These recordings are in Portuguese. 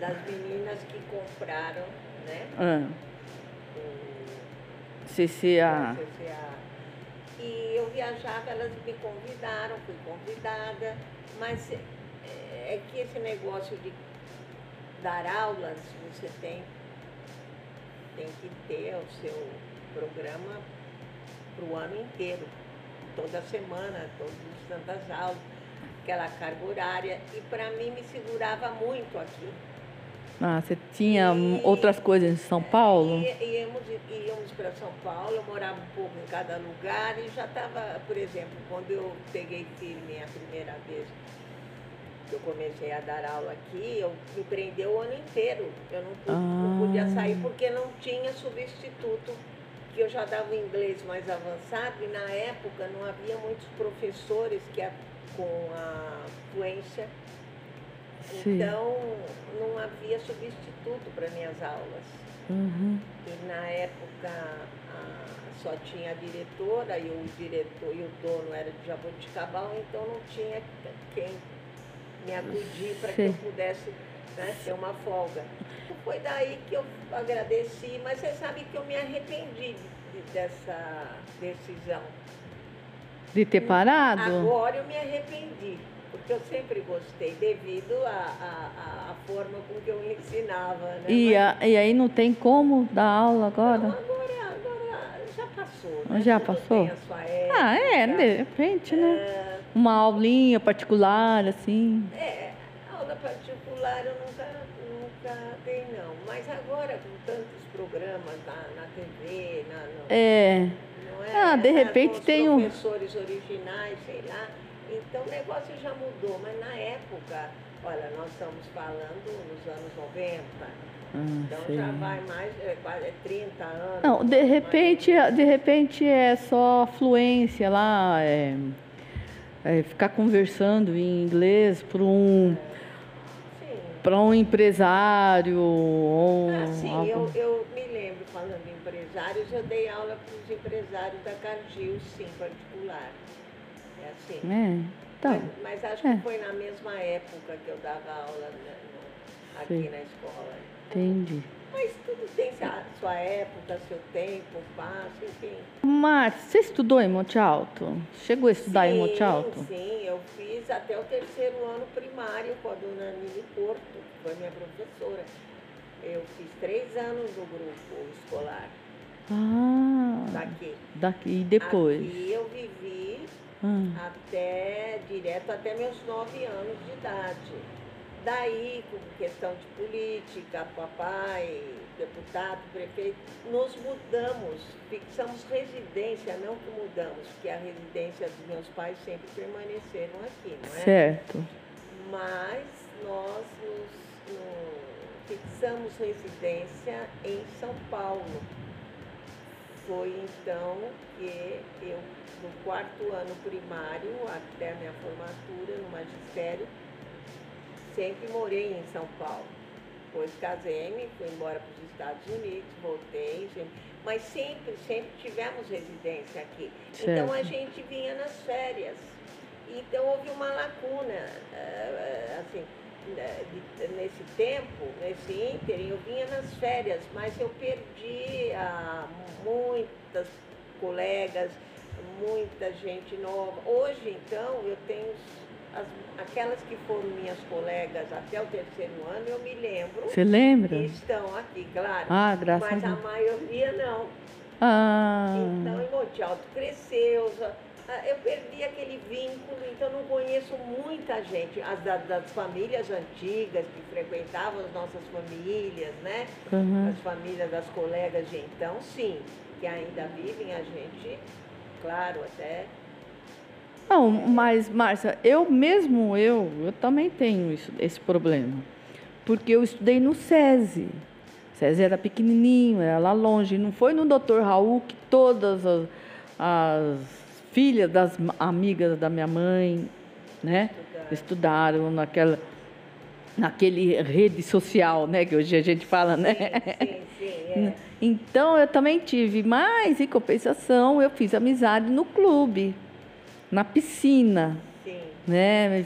das meninas que compraram, né? Ah, O CCA. CCA. E eu viajava, elas me convidaram, fui convidada, mas é, é que esse negócio de dar aulas, você tem, tem que ter o seu programa para o ano inteiro, toda semana, todas as tantas aulas, aquela carga horária, e para mim me segurava muito aqui. Ah, você tinha outras coisas em São Paulo? E, íamos íamos para São Paulo, eu morava um pouco em cada lugar e já estava, por exemplo, quando eu peguei firme a primeira vez que eu comecei a dar aula aqui, eu me prendeu o ano inteiro. Eu não, pu- não Ah. podia sair porque não tinha substituto, que eu já dava inglês mais avançado e na época não havia muitos professores que a- com a fluência Sim. então, não havia substituto para minhas aulas. Uhum. E na época a- só tinha a diretora e o diretor e o dono era de Jaboticabal, então não tinha quem me acudir para que eu pudesse né, ter uma folga. Foi daí que eu agradeci, mas você sabe que eu me arrependi de- dessa decisão. De ter parado? Agora eu me arrependi, porque eu sempre gostei, devido à forma com que eu ensinava. Né? E, a- e aí não tem como dar aula Não, agora? agora, agora já passou. Né? Já Tudo passou? Época. Ah, é, de repente, né? É, Uma aulinha particular, assim. É, aula particular eu nunca, nunca dei, não. Mas agora, com tantos programas na, na TV, na, no- É. não é? Ah, de Com repente tem um- professores originais, sei lá. Então o negócio já mudou, mas na época, olha, nós estamos falando nos anos 90, Ah, então sei. já vai mais, é, quase é 30 anos. Não, de mais- repente, de repente é só fluência lá, é, é ficar conversando em inglês para um, Sim. para um empresário ou Ah, sim, algo- eu, eu me lembro, falando em empresários, eu dei aula para os empresários da Cargill, sim, particular. É assim. É, então, mas, mas acho é. que foi na mesma época que eu dava aula né, no- aqui Sim. na escola. entendi. Mas tudo tem sua, sua época, seu tempo, passo, enfim. Márcia, você estudou em Monte Alto? Chegou a estudar em Sim, Monte Alto? Sim, eu fiz até o terceiro ano primário com a dona Nini Porto, que foi minha professora. Eu fiz três anos no grupo escolar Ah, daqui. daqui e depois? Aqui eu vivi Ah, até direto até meus nove anos de idade. Daí, com questão de política, papai, deputado, prefeito, nos mudamos, fixamos residência, não que mudamos, porque a residência dos meus pais sempre permaneceram aqui, não é? certo. Mas nós nos, no- fixamos residência em São Paulo. Foi então que eu, no quarto ano primário, até a minha formatura no magistério, sempre morei em São Paulo. Depois casei-me, fui embora para os Estados Unidos, voltei, sempre- mas sempre, sempre tivemos residência aqui. Então a Certo. gente vinha nas férias. Então houve uma lacuna, eh, assim, né, nesse tempo, nesse ínterim, eu vinha nas férias, mas eu perdi ah, muitas colegas, muita gente nova. Hoje, então, eu tenho as- aquelas que foram minhas colegas até o terceiro ano, eu me lembro Você lembra? que estão aqui, claro. Ah, graças mas a a maioria não. Ah, Então, em Monte Alto cresceu, ah, eu perdi aquele vínculo, então não conheço muita gente, as da- das famílias antigas que frequentavam as nossas famílias, né? aham. As famílias das colegas de então, sim, que ainda vivem a gente, claro, até. Não, mas, Márcia, eu mesmo, eu, eu também tenho isso, esse problema. Porque eu estudei no SESI. O SESI era pequenininho, era lá longe. Não foi no Dr. Raul que todas as, as filhas das amigas da minha mãe, né? Estudaram. Estudaram naquela, naquele rede social, né? Que hoje a gente fala, né? Sim, sim, sim, é. Então eu também tive, mas em compensação eu fiz amizade no clube, na piscina, Sim. né?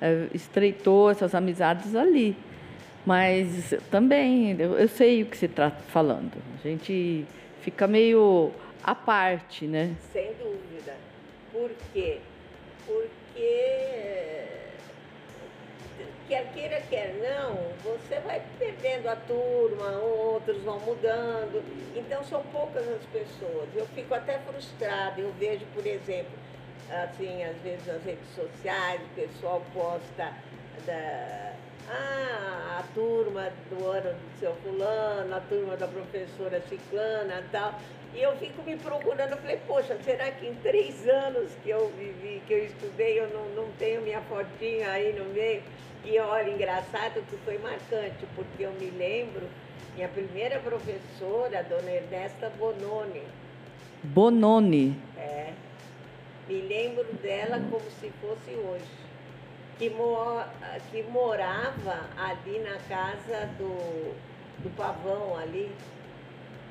Eh, Estreitou essas amizades ali. Mas também, eu, eu sei o que você está falando. A gente fica meio à parte, né? Sem dúvida. Por quê? Porque quer queira, quer não, você vai perdendo a turma, outros vão mudando. Então são poucas as pessoas. Eu fico até frustrada. Eu vejo, por exemplo, assim, às vezes nas redes sociais, o pessoal posta da, ah, a turma do ano do seu fulano, a turma da professora ciclana e tal. E eu fico me procurando, falei, poxa, será que em três anos que eu vivi, que eu estudei, eu não, não tenho minha fotinha aí no meio? E olha, engraçado que foi marcante, porque eu me lembro, minha primeira professora, a dona Ernesta Bononi. Bononi? É. Me lembro dela como se fosse hoje. Que, mo que morava ali na casa do, do pavão ali,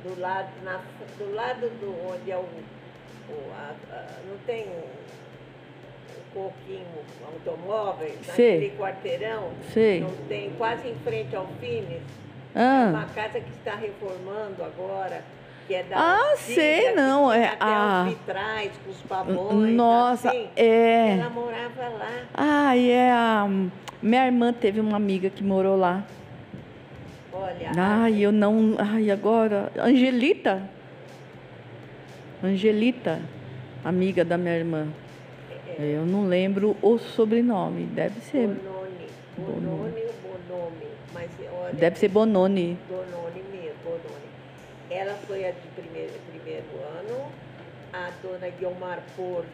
do lado, na, do lado do onde é o. o a, a, não tem pouquinho automóveis, Sim. naquele quarteirão, Sim. não tem, quase em frente ao Fines. Ah. É uma casa que está reformando agora. Que é da ah, sei, não. É até a... os vitrais com os pavões. Nossa, assim. é. Ela morava lá. Ah, é a. Minha irmã teve uma amiga que morou lá. Olha. Ai, eu não. Ai, agora. Angelita? Angelita, amiga da minha irmã. Eu não lembro o sobrenome, deve ser. Bononi. Bononi ou Bonome? Mas, olha, deve ser Bononi. Bononi mesmo, Bononi. Ela foi a de primeiro, primeiro ano, a dona Guilmar Porto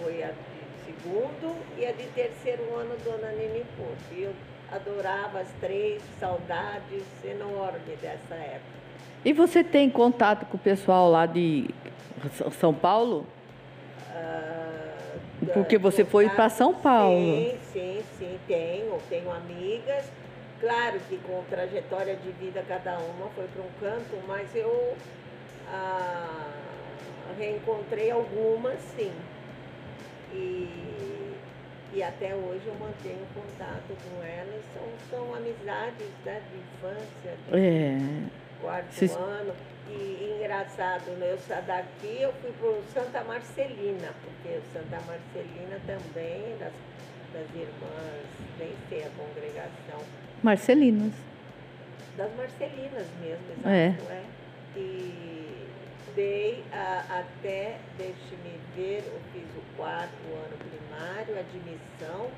foi a de segundo e a de terceiro ano, dona Nini Porto. E eu adorava as três, saudades enormes dessa época. E você tem contato com o pessoal lá de São Paulo? Porque você foi para São Paulo. Sim, sim, sim, tenho. Tenho amigas. Claro que com trajetória de vida cada uma foi para um canto, mas eu ah, reencontrei algumas, sim. E, e até hoje eu mantenho contato com elas. São, são amizades né, de infância, de é. Quarto ano. E engraçado, né? eu daqui eu fui para Santa Marcelina, porque o Santa Marcelina também, das, das irmãs, nem sei a congregação. Marcelinas. Das Marcelinas mesmo, exato. É. é. E dei a, até, deixe-me ver, eu fiz o quarto ano primário, admissão,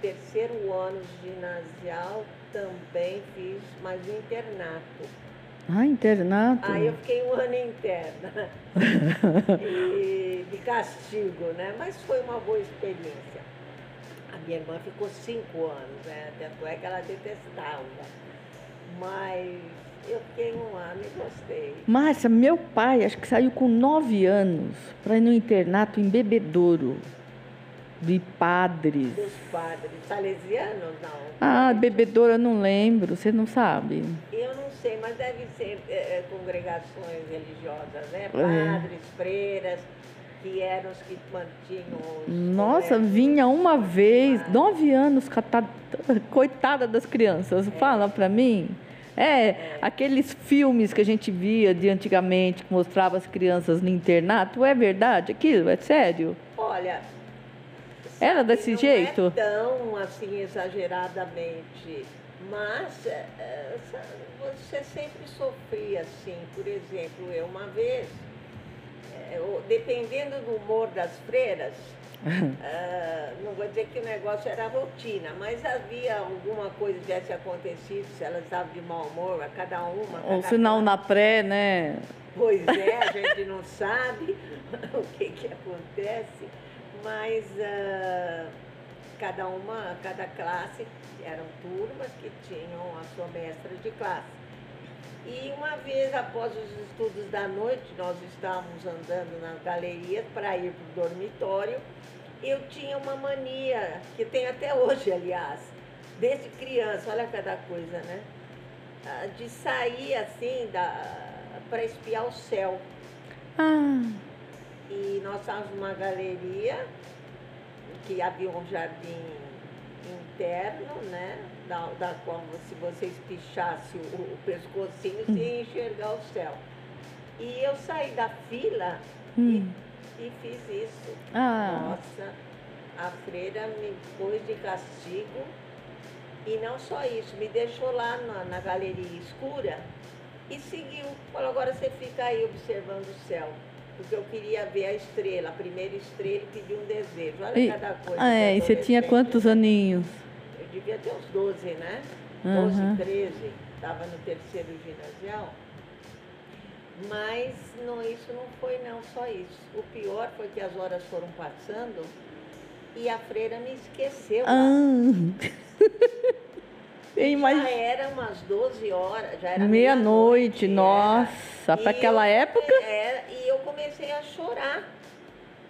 terceiro ano ginasial também fiz, mas o internato. Ah, internato? Aí eu fiquei um ano interna, e, de castigo, né? Mas foi uma boa experiência. A minha irmã ficou cinco anos, né? Tanto é que ela detestava. Mas eu fiquei um ano e gostei. Márcia, meu pai acho que saiu com nove anos para ir no internato em Bebedouro. De padres. Dos padres. Salesianos, não? Ah, Bebedouro eu não lembro, você não sabe. Eu não sei, mas deve ser é, é, congregações religiosas, né? É. Padres, é. freiras, que eram os que mantinham os. Nossa, vinha uma vez, ah. nove anos, coitada das crianças, é. fala para mim. É, é, aqueles filmes que a gente via de antigamente que mostrava as crianças no internato, é verdade aquilo? É sério? Olha, era desse não jeito? É tão assim exageradamente mas é, é, você sempre sofria assim. Por exemplo, eu uma vez, é, dependendo do humor das freiras, uh, não vou dizer que o negócio era rotina, mas havia alguma coisa que tivesse acontecido, se elas estavam de mau humor, a cada uma. Ou se não na pré, né? Pois é, a gente não sabe o que, que acontece, mas. Uh, cada uma, cada classe, eram turmas que tinham a sua mestra de classe. E uma vez após os estudos da noite, nós estávamos andando nas galerias para ir para o dormitório. Eu tinha uma mania, que tem até hoje, aliás, desde criança, olha cada coisa, né? Ah, de sair assim para espiar o céu. Ah. E nós estávamos numa galeria que havia um jardim interno, né? da, da qual se você espichasse o, o pescocinho, você ia enxergar o céu. E eu saí da fila Hum. e, e fiz isso. Ah. Nossa, a freira me pôs de castigo e não só isso, me deixou lá na, na galeria escura e seguiu. Falou, agora você fica aí observando o céu. Porque eu queria ver a estrela, a primeira estrela e pedir um desejo. Olha E, cada coisa. ah, é, e você tinha quantos aninhos? eu devia ter uns 12, né? Aham. 12, 13, estava no terceiro ginasial. Mas não, isso não foi não só isso. O pior foi que as horas foram passando e a freira me esqueceu. Ah. Já era umas 12 horas, já era Meia-noite, meia-noite, nossa, para aquela eu- época. Era, e eu comecei a chorar,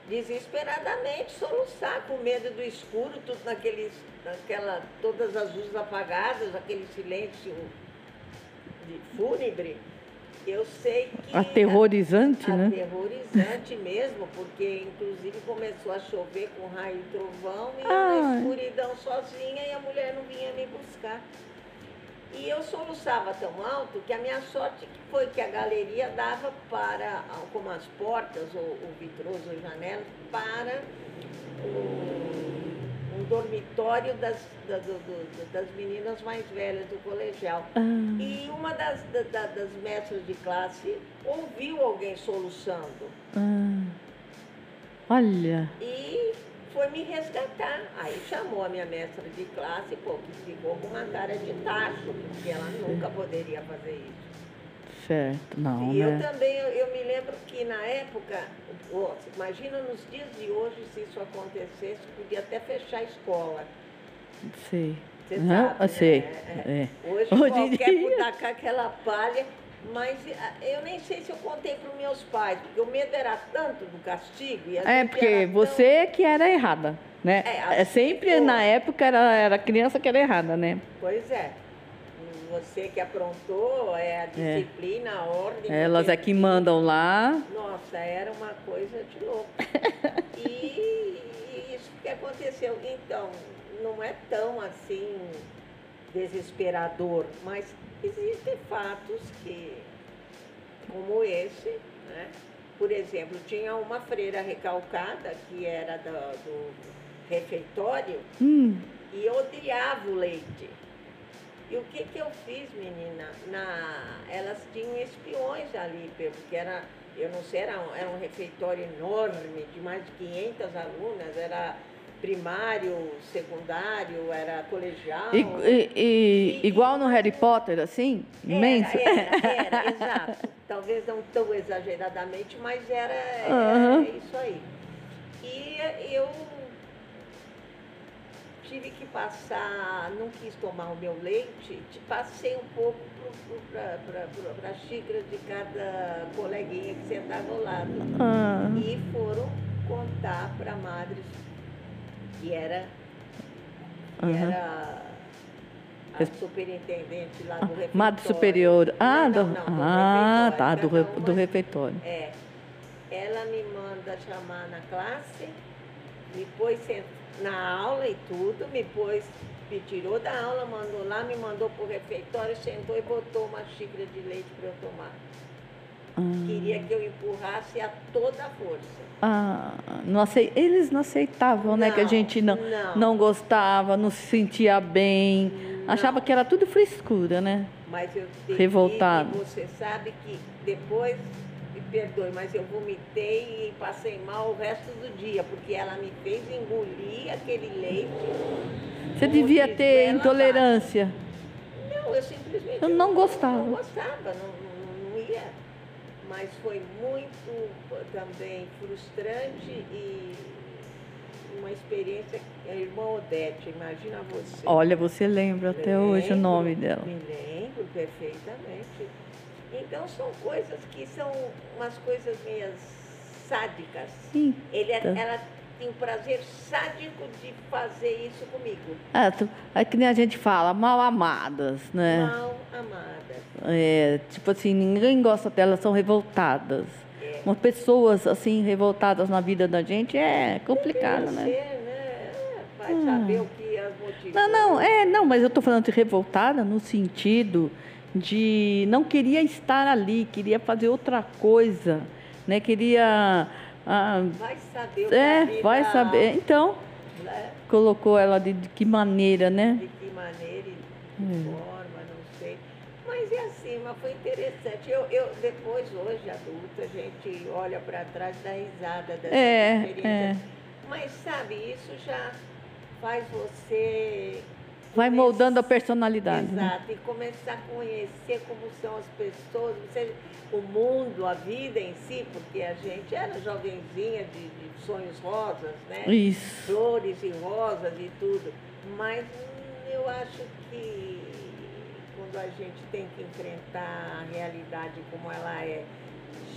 desesperadamente, soluçar, com medo do escuro, tudo naqueles, naquela, todas as luzes apagadas, aquele silêncio de fúnebre. Eu sei que. Aterrorizante, né? Aterrorizante mesmo, porque inclusive começou a chover com raio e trovão e eu Ai. na escuridão sozinha e a mulher não vinha me buscar. E eu soluçava tão alto que a minha sorte foi que a galeria dava para, como as portas, ou, ou vitrôs ou janelas, para um, dormitório das, da- do- do- das meninas mais velhas do colegial. Ah. E uma das, da- da- das mestras de classe ouviu alguém soluçando Ah. Olha. e foi me resgatar. Aí chamou a minha mestra de classe, pô, que ficou com uma cara de tacho, porque ela nunca poderia fazer isso. Certo. Não, e eu né? também, eu, eu me lembro que na época, imagina nos dias de hoje se isso acontecesse, podia até fechar a escola. Sei. Você Aham, sabe, eu sei. né? É. Hoje, Hoje qualquer dia- com aquela palha, mas ah, eu nem sei se eu contei para os meus pais, porque o medo era tanto do castigo. E É, porque tão- você que era errada, né? É, É, assim sempre foi. na época era, era criança que era errada, né? Pois é. Você que aprontou, é a disciplina, a ordem. Elas é que mandam lá. Nossa, era uma coisa de louco. e, e isso que aconteceu. Então, não é tão assim desesperador, mas existem fatos que, como esse, né? Por exemplo, tinha uma freira recalcada que era do, do refeitório Hum, e odiava o leite. E o que, que eu fiz, menina? Na, elas tinham espiões ali, porque era, eu não sei, era um, era um refeitório enorme, de mais de 500 alunas, era primário, secundário, era colegial. e- e- e- igual no Harry Potter, assim? Imenso? Era, era, era, exato. Talvez não tão exageradamente, mas era, era Aham. isso aí. E eu tive que passar, não quis tomar o meu leite, te passei um pouco para a xícara de cada coleguinha que sentava ao lado. Ah, E foram contar para a madre, que era, que Aham. era a superintendente lá do refeitório. Madre Superior. Ah, não, do, não, do ah tá, do, re- do refeitório. É. Ela me manda chamar na classe, me pôs sent- na aula e tudo, me pôs, me tirou da aula, mandou lá, me mandou pro refeitório, sentou e botou uma xícara de leite para eu tomar. Ah, Queria que eu empurrasse a toda a força. ah, não acei- eles não aceitavam, né? Que a Não, gente não, não. não gostava, não se sentia bem. Achava Não. que era tudo frescura, né? Mas eu Revoltado. E você sabe que depois, perdoe, mas eu vomitei e passei mal o resto do dia, porque ela me fez engolir aquele leite. Você devia ter ela, intolerância. Não, eu simplesmente Eu não gostava. Não gostava, não, não, não ia. Mas foi muito também frustrante e uma experiência. A irmã Odete, imagina você. Olha, você lembra até hoje o Lembro, nome dela. Me lembro perfeitamente. Então são coisas que são umas coisas minhas sádicas. Sim. Ele, é, Tá. Ela tem o prazer sádico de fazer isso comigo. Tu- é que nem a gente fala, mal amadas, né? Mal amada. É, tipo assim, ninguém gosta delas, são revoltadas. É. Umas pessoas assim, revoltadas na vida da gente é complicado, né? ser, né? Vai Hum. saber o que as Não, não, é, não, mas eu estou falando de revoltada no sentido de não queria estar ali, queria fazer outra coisa, né? Queria. Ah, vai saber. O é, vai saber. Então, né? colocou ela de, de, que maneira, né? De que maneira e de é. forma, não sei. Mas é assim, mas foi interessante. Eu, eu depois, hoje, adulta, a gente olha para trás da risada dessa é, experiência. É. Mas sabe, isso já faz você Vai moldando a personalidade. Né? Exato, e começar a conhecer como são as pessoas, o mundo, a vida em si, porque a gente era jovenzinha de, de sonhos rosas, né? Isso. Flores e rosas e tudo. Mas eu acho que quando a gente tem que enfrentar a realidade como ela é,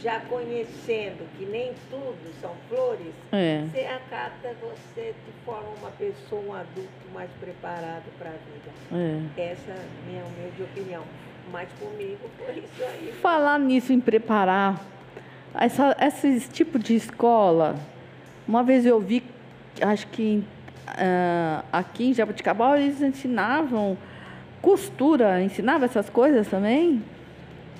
já conhecendo que nem tudo são flores, é. você acata, você te forma uma pessoa, um adulto mais preparado para a vida. É. Essa é a minha humilde opinião. Mas comigo foi isso aí. Falar nisso em preparar, essa, esse tipo de escola, uma vez eu vi, acho que uh, aqui em Jabuticabal eles ensinavam costura, ensinavam essas coisas também?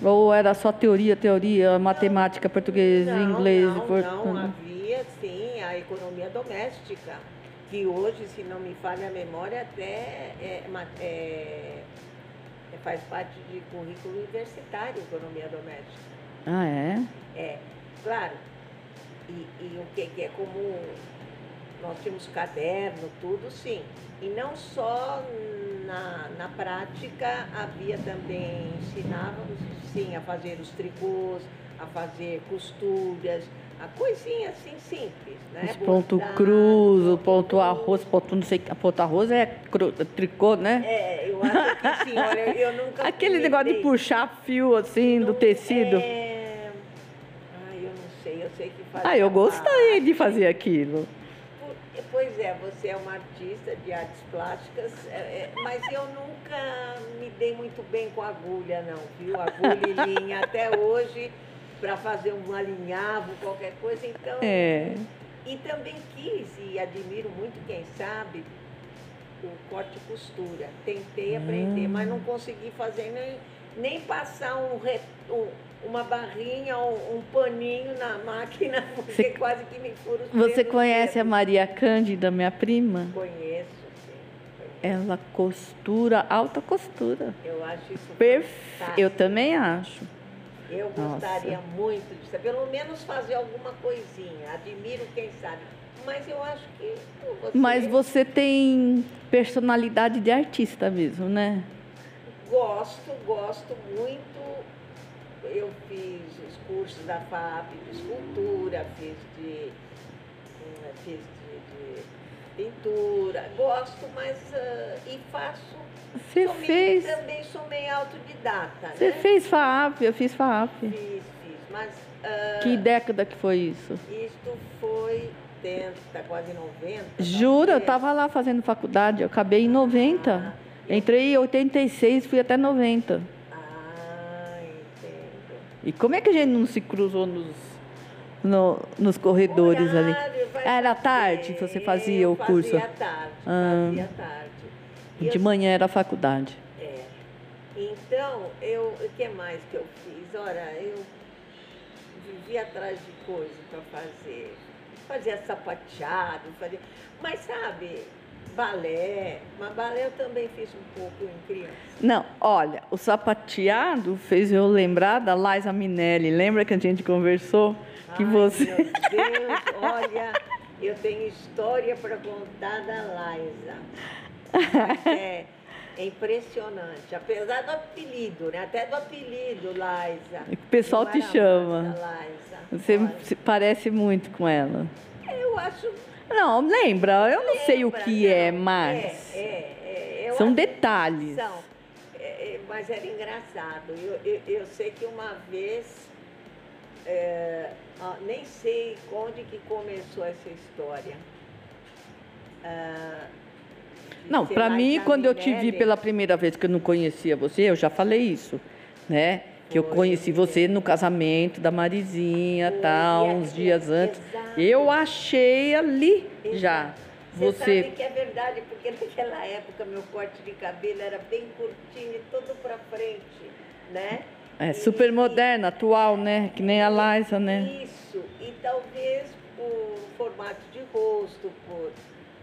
Ou era só teoria, teoria, matemática, português, não, inglês? Não, port... não, havia sim a economia doméstica, que hoje, se não me falha a memória, até é, é, é, faz parte de currículo universitário, economia doméstica. Ah, é? É, claro. E, e o que, que é comum? Nós tínhamos caderno, tudo sim. E não só na, na prática, havia também, ensinávamos sim a fazer os tricôs, a fazer costuras, a coisinha assim simples, né? Os ponto cruz, o ponto arroz, ponto não sei, ponto arroz é cru, tricô, né? É, eu acho que sim, olha, eu nunca Aquele negócio de puxar fio assim não, do tecido. É... Ai, eu não sei, eu sei que fazia Ah, eu gostaria de fazer aquilo. Pois é, você é uma artista de artes plásticas, é, é, mas eu nunca me dei muito bem com agulha, não, viu? Agulha e linha. Até hoje, para fazer um alinhavo, qualquer coisa, então. É. E também quis, e admiro muito quem sabe, o corte e costura. Tentei aprender, hum. mas não consegui fazer nem, nem passar um, um uma barrinha, um, um paninho na máquina, porque você, quase que me fura os Você conhece dedos. a Maria Cândida, minha prima? Conheço, sim. Ela costura, alta costura. Eu acho isso perfeito. Eu também acho. Eu gostaria Nossa. muito disso, pelo menos fazer alguma coisinha. Admiro quem sabe. Mas eu acho que. Você... Mas você tem personalidade de artista mesmo, né? Gosto, gosto muito eu fiz os cursos da FAP de escultura, fiz de, hum, fiz de, de pintura, gosto, mas uh, e faço. Você fez? Também sou meio autodidata. Você né? fez FAP, eu fiz FAP. Fiz, fiz, mas. Uh, que década que foi isso? Isto foi 80, quase 90. Jura? Eu estava lá fazendo faculdade, eu acabei em 90. Ah, Entrei em 86, fui até 90. E como é que a gente não se cruzou nos, no, nos corredores Horário, ali? Era tarde que você fazia o curso? Fazia tarde, ah, fazia tarde. E de eu, manhã era a faculdade. É. Então, eu, o que mais que eu fiz? Ora, eu vivia atrás de coisas para fazer. Fazia sapateado, fazia... Mas sabe, balé, mas balé eu também fiz um pouco em criança. Não, olha, o sapateado fez eu lembrar da Liza Minelli. Lembra que a gente conversou? Que Ai, você. Meu Deus, olha, eu tenho história para contar da Liza. É, é, impressionante. Apesar do apelido, né? Até do apelido, Liza. O pessoal te chama. Liza. Você se parece muito com ela. Eu acho não, lembra, eu não lembra, sei o que é, não, é, mas. É, é, são detalhes. São. É, é, mas era engraçado. Eu, eu, eu, sei que uma vez. É, nem sei onde que começou essa história. Ah, não, para mim, quando eu te vi pela primeira vez que eu não conhecia você, eu já falei isso, né? Que eu conheci você no casamento da Marizinha, tal, uns dias antes. Eu achei ali já. Você você. sabe que é verdade, porque naquela época meu corte de cabelo era bem curtinho e todo pra frente, né? É E- super moderna, atual, né? Que nem a Liza, né? Isso, e talvez por formato de rosto, por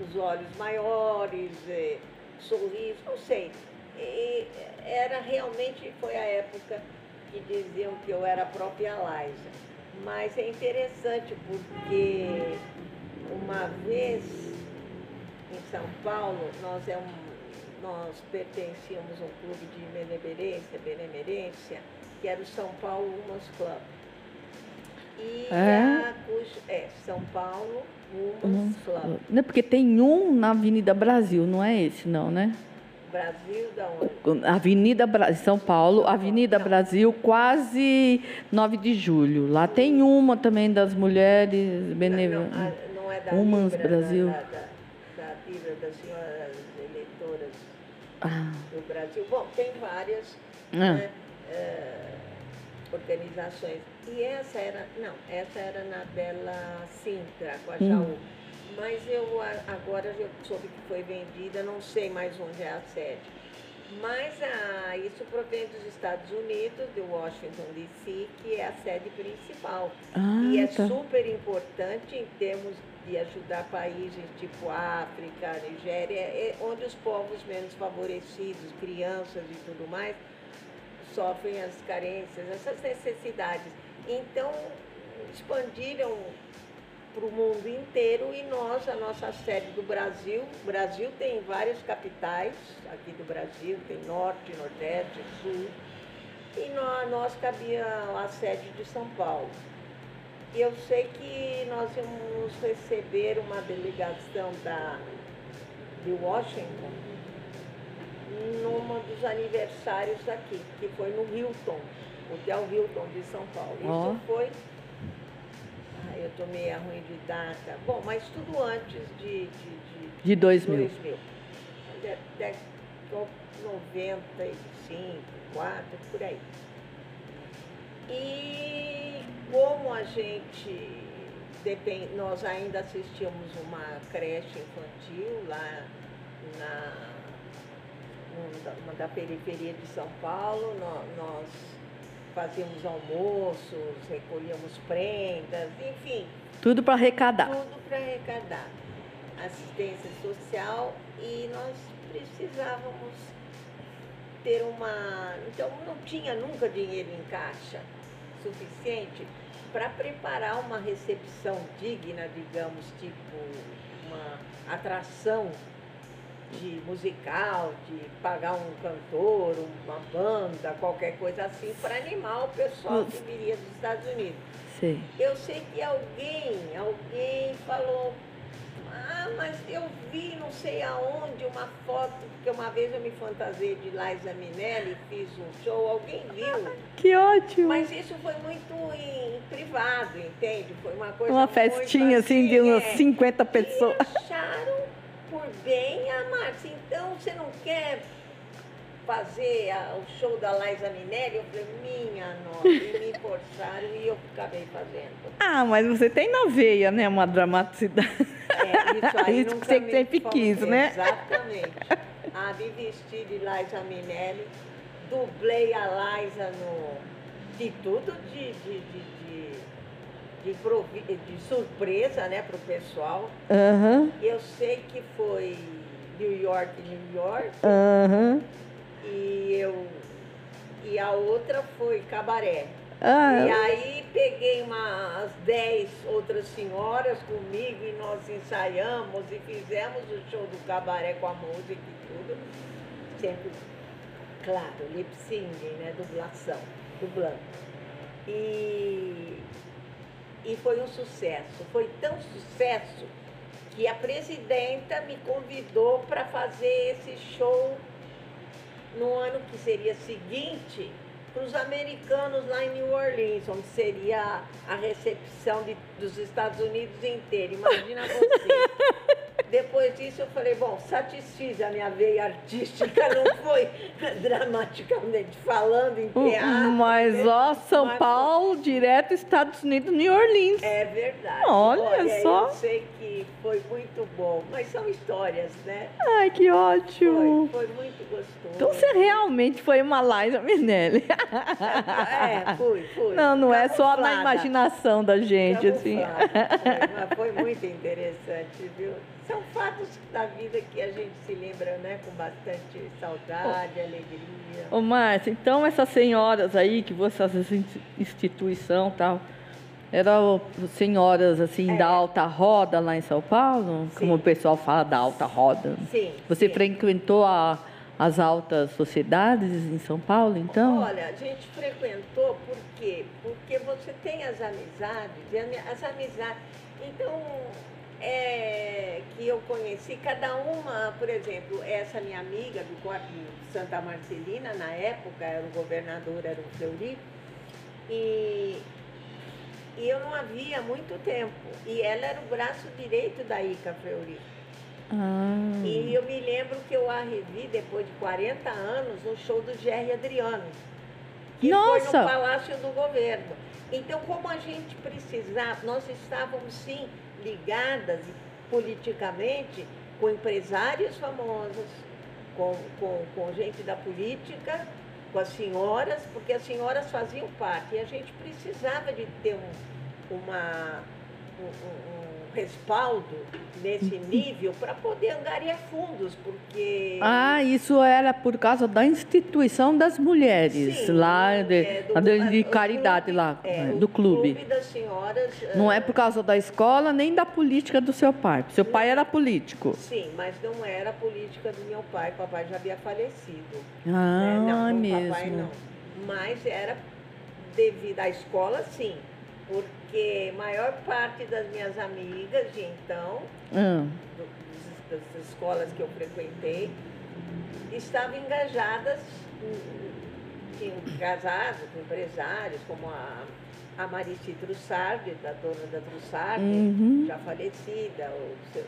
os olhos maiores, eh, sorriso, não sei. E era realmente, foi a época que diziam que eu era a própria Liza. Mas é interessante porque uma vez em São Paulo, nós, é um, nós pertencíamos a um clube de benemerência, benemerência, que era o São Paulo Women's Club. E É? a é, São Paulo Women's Club. Não, porque tem um na Avenida Brasil, não é esse, não, né? Brasil da onde? Avenida Brasil, São Paulo, Avenida Não. Brasil, quase 9 de julho. Lá tem uma também das mulheres Não, benevolentes. a- não é da Women's Libra, Brasil. Da, da, da Libra, das senhoras eleitoras Ah, do Brasil. Bom, tem várias Ah. né, eh, organizações. E essa era, não, essa era na Bela Sintra, com a Hum. Mas eu agora eu soube que foi vendida, não sei mais onde é a sede. Mas ah, isso provém dos Estados Unidos, de Washington DC, que é a sede principal. Ah, e é tá. super importante em termos de ajudar países tipo África, Nigéria, é onde os povos menos favorecidos, crianças e tudo mais, sofrem as carências, essas necessidades. Então, expandiram para o mundo inteiro e nós, a nossa sede do Brasil, o Brasil tem várias capitais aqui do Brasil, tem Norte, Nordeste, Sul, e nós, nós cabia a sede de São Paulo. E eu sei que nós íamos receber uma delegação da, de Washington numa dos aniversários aqui, que foi no Hilton, Hotel Hilton de São Paulo. Isso foi. Ah, eu tô meio ruim de data. Bom, mas tudo antes de, de, de De 2000. 2000. Deve- deve- tô 95, 4, por aí. E como a gente depende, nós ainda assistíamos uma creche infantil lá na uma da periferia de São Paulo, nó- nós fazíamos almoços, recolhíamos prendas, enfim, Tudo para arrecadar. tudo para arrecadar assistência social e nós precisávamos ter uma. Então não tinha nunca dinheiro em caixa suficiente para preparar uma recepção digna, digamos, tipo uma atração de musical, de pagar um cantor, uma banda, qualquer coisa assim, para animar o pessoal que viria dos Estados Unidos. Sei. Eu sei que alguém, alguém falou, ah, mas eu vi não sei aonde uma foto, porque uma vez eu me fantasiei de Liza Minelli, fiz um show, alguém viu. Que ótimo. Mas isso foi muito em privado, entende? Foi uma coisa Uma festinha assim de umas é. 50 pessoas. E acharam por bem a Márcia. Então, você não quer fazer a- o show da Liza Minelli? Eu falei, minha nossa, e me forçaram e eu acabei fazendo. Ah, mas você tem na veia, né? Uma dramaticidade. É, isso aí Isso que você me sempre quis, né? Exatamente. Ah, me vesti de Liza Minelli, dublei a Liza no... De tudo de, de, de, de, de, surpresa, né, pro pessoal. Aham, Eu sei que foi New York, New York, aham. e eu e a outra foi Cabaré. E Ah, aí peguei umas 10 outras senhoras comigo e nós ensaiamos e fizemos o show do cabaré com a música e tudo. Sempre, claro, lip sync, né? Dublação, dublando. E, e foi um sucesso. Foi tão sucesso que a presidenta me convidou para fazer esse show no ano que seria seguinte para os americanos lá em New Orleans, onde seria a recepção de- dos Estados Unidos inteiro. Imagina você. depois disso eu falei, bom, satisfiz a minha veia artística, não foi dramaticamente falando em teatro. Mas, né? ó, São Mas- Paulo, direto Estados Unidos, New Orleans. É verdade. Olha só. Eu sei que foi muito bom, mas são histórias, né? Ai, que ótimo. Foi, foi muito gostoso. Então você realmente foi uma Liza Minelli. É, fui, fui. Não, não é só na imaginação da gente, assim. Foi, foi muito interessante, viu? São fatos da vida que a gente se lembra, né, com bastante saudade, alegria. Ô, Márcia, então essas senhoras aí, que você, essas in- instituição e tal, eram senhoras, assim, É. da alta roda lá em São Paulo? Sim. Como o pessoal fala da alta roda. Sim. Você sim. frequentou a- as altas sociedades em São Paulo, então? Olha, a gente frequentou por quê? Porque você tem as amizades, ami- as amizades. Então, é, que eu conheci, cada uma, por exemplo, essa minha amiga do de Santa Marcelina, na época, era o governador, era o Fleury, e, e eu não a via há muito tempo. E ela era o braço direito da Ica Fleury. Ah, E eu me lembro que eu a revi depois de 40 anos no show do Jerry Adriano. Que Nossa! foi no Palácio do Governo. Então, como a gente precisava, nós estávamos sim ligadas politicamente com empresários famosos, com, com, com gente da política, com as senhoras, porque as senhoras faziam parte. E a gente precisava de ter um, uma, um, um- respaldo nesse nível para poder angariar fundos, porque. Ah, isso era por causa da instituição das mulheres, Sim, lá de, é, do- de- o caridade clube- lá, é, é, do clube. das senhoras. Não ah, é por causa da escola nem da política do seu pai. Seu pai era político. Sim, mas não era a política do meu pai. Papai já havia falecido. Ah, né? não, mesmo. papai não. Mas era devido à escola, sim. Porque a maior parte das minhas amigas de então, do- das, das escolas que eu frequentei, estavam engajadas, em- tinham casado com empresários, como a, a Marici Trussardi, da dona da Trussardi, Uhum. já falecida, o seu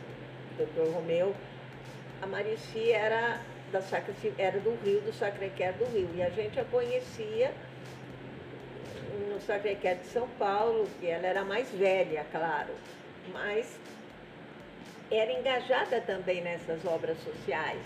doutor Romeu. A Marici era, da era do Rio, do Sacré-Cœur do Rio, e a gente a conhecia no Sacré-Cœur de São Paulo, que ela era mais velha, claro, mas era engajada também nessas obras sociais,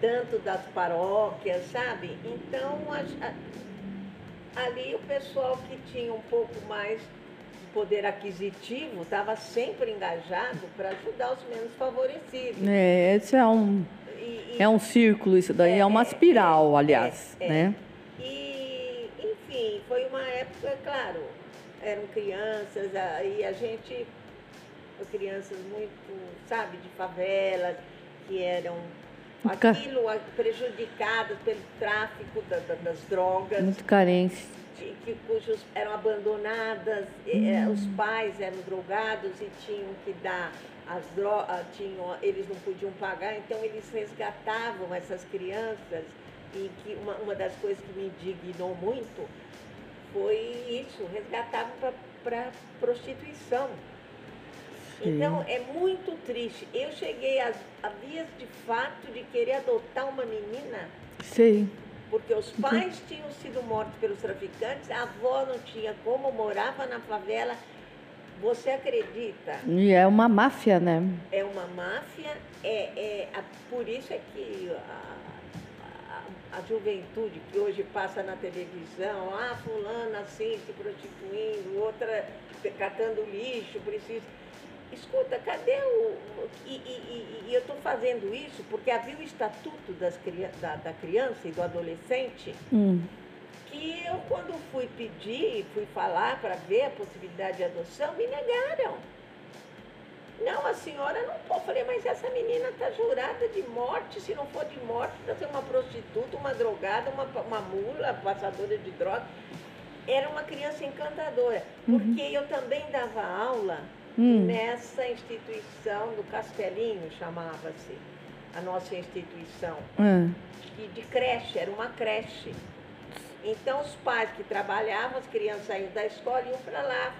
tanto das paróquias, sabe? Então, a- a- ali o pessoal que tinha um pouco mais de poder aquisitivo estava sempre engajado para ajudar os menos favorecidos. é, esse é um, E- e- é um círculo, isso daí é, uma espiral, aliás, é, é. né? E, enfim, foi uma época, claro, eram crianças, aí a gente, crianças muito, sabe, de favelas, que eram aquilo prejudicadas pelo tráfico da- da- das drogas, Muito carência. que, que- cujos eram abandonadas, e, eh, os pais eram drogados e tinham que dar as drogas, tinham, eles não podiam pagar, então eles resgatavam essas crianças e que uma, uma das coisas que me indignou muito foi isso, resgatavam para prostituição. Sim. Então é muito triste. Eu cheguei a, a vias de fato de querer adotar uma menina Sei. porque os pais tinham sido mortos pelos traficantes, a avó não tinha como, morava na favela. Você acredita? E é uma máfia, né? É uma máfia, é, é, a- por isso é que a, a- juventude que hoje passa na televisão, ah, fulana assim, se prostituindo, outra catando lixo, precisa. Escuta, cadê o. E, e- e- e eu estou fazendo isso porque havia o Estatuto das, da, da Criança e do Adolescente, Hum. que eu, quando fui pedir, fui falar para ver a possibilidade de adoção, me negaram. Não, a senhora não pode. Eu falei, mas essa menina está jurada de morte. Se não for de morte, para ser uma prostituta, uma drogada, uma, uma mula, passadora de droga. Era uma criança encantadora. Porque eu também dava aula Hum. nessa instituição do Castelinho, chamava-se, a nossa instituição Ah. de, de creche, era uma creche. Então os pais que trabalhavam, as crianças saíam da escola e iam para lá.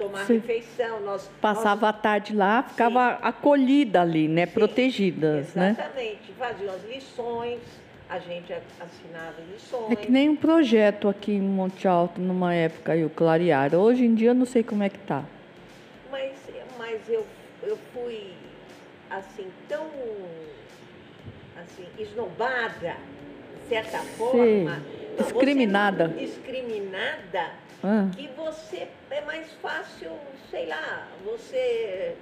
Tomar Sim. refeição. Nós, Passava nós, a tarde lá, ficava acolhida ali, né? Sim, Protegidas, né? Exatamente. Faziam as lições, a gente assinava lições. É que nem um projeto aqui em Monte Alto, numa época aí, o Clarear. Hoje em dia eu não sei como é que tá. Mas, mas eu, eu fui, assim, tão assim, esnobada, de certa forma. Discriminada. não- discriminada, Ah, que você é mais fácil, sei lá, você.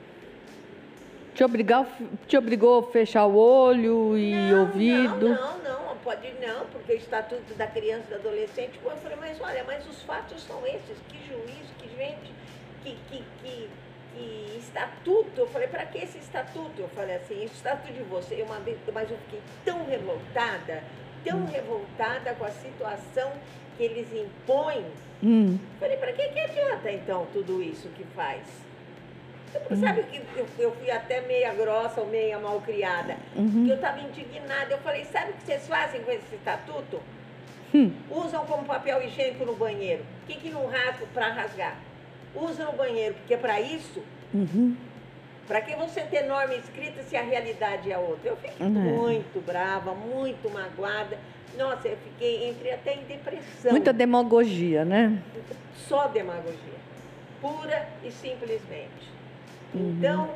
te, obrigar, te obrigou a fechar o olho e não, ouvido? Não, não, não, pode não, porque o Estatuto da Criança e do Adolescente, eu falei, mas olha, mas os fatos são esses, que juiz, que gente, que, que, que, que estatuto. Eu falei, para que esse estatuto? Eu falei assim, estatuto de você, eu uma vez, mas eu fiquei tão revoltada, tão revoltada com a situação que eles impõem. Hum, Falei, para que, que adianta então tudo isso que faz? Eu, Sabe que eu, eu fui até meia grossa ou meia mal criada? Uhum. Que eu estava indignada. Eu falei, sabe o que vocês fazem com esse estatuto? Hum. Usam como papel higiênico no banheiro. O que, que não rasga para rasgar? Usa no banheiro, porque é para isso. uhum. Para que você ter norma escrita se a realidade é outra? Eu fiquei É. muito brava, muito magoada. Nossa, eu fiquei, entrei até em depressão. Muita demagogia, né? só demagogia, pura e simplesmente. Uhum. Então,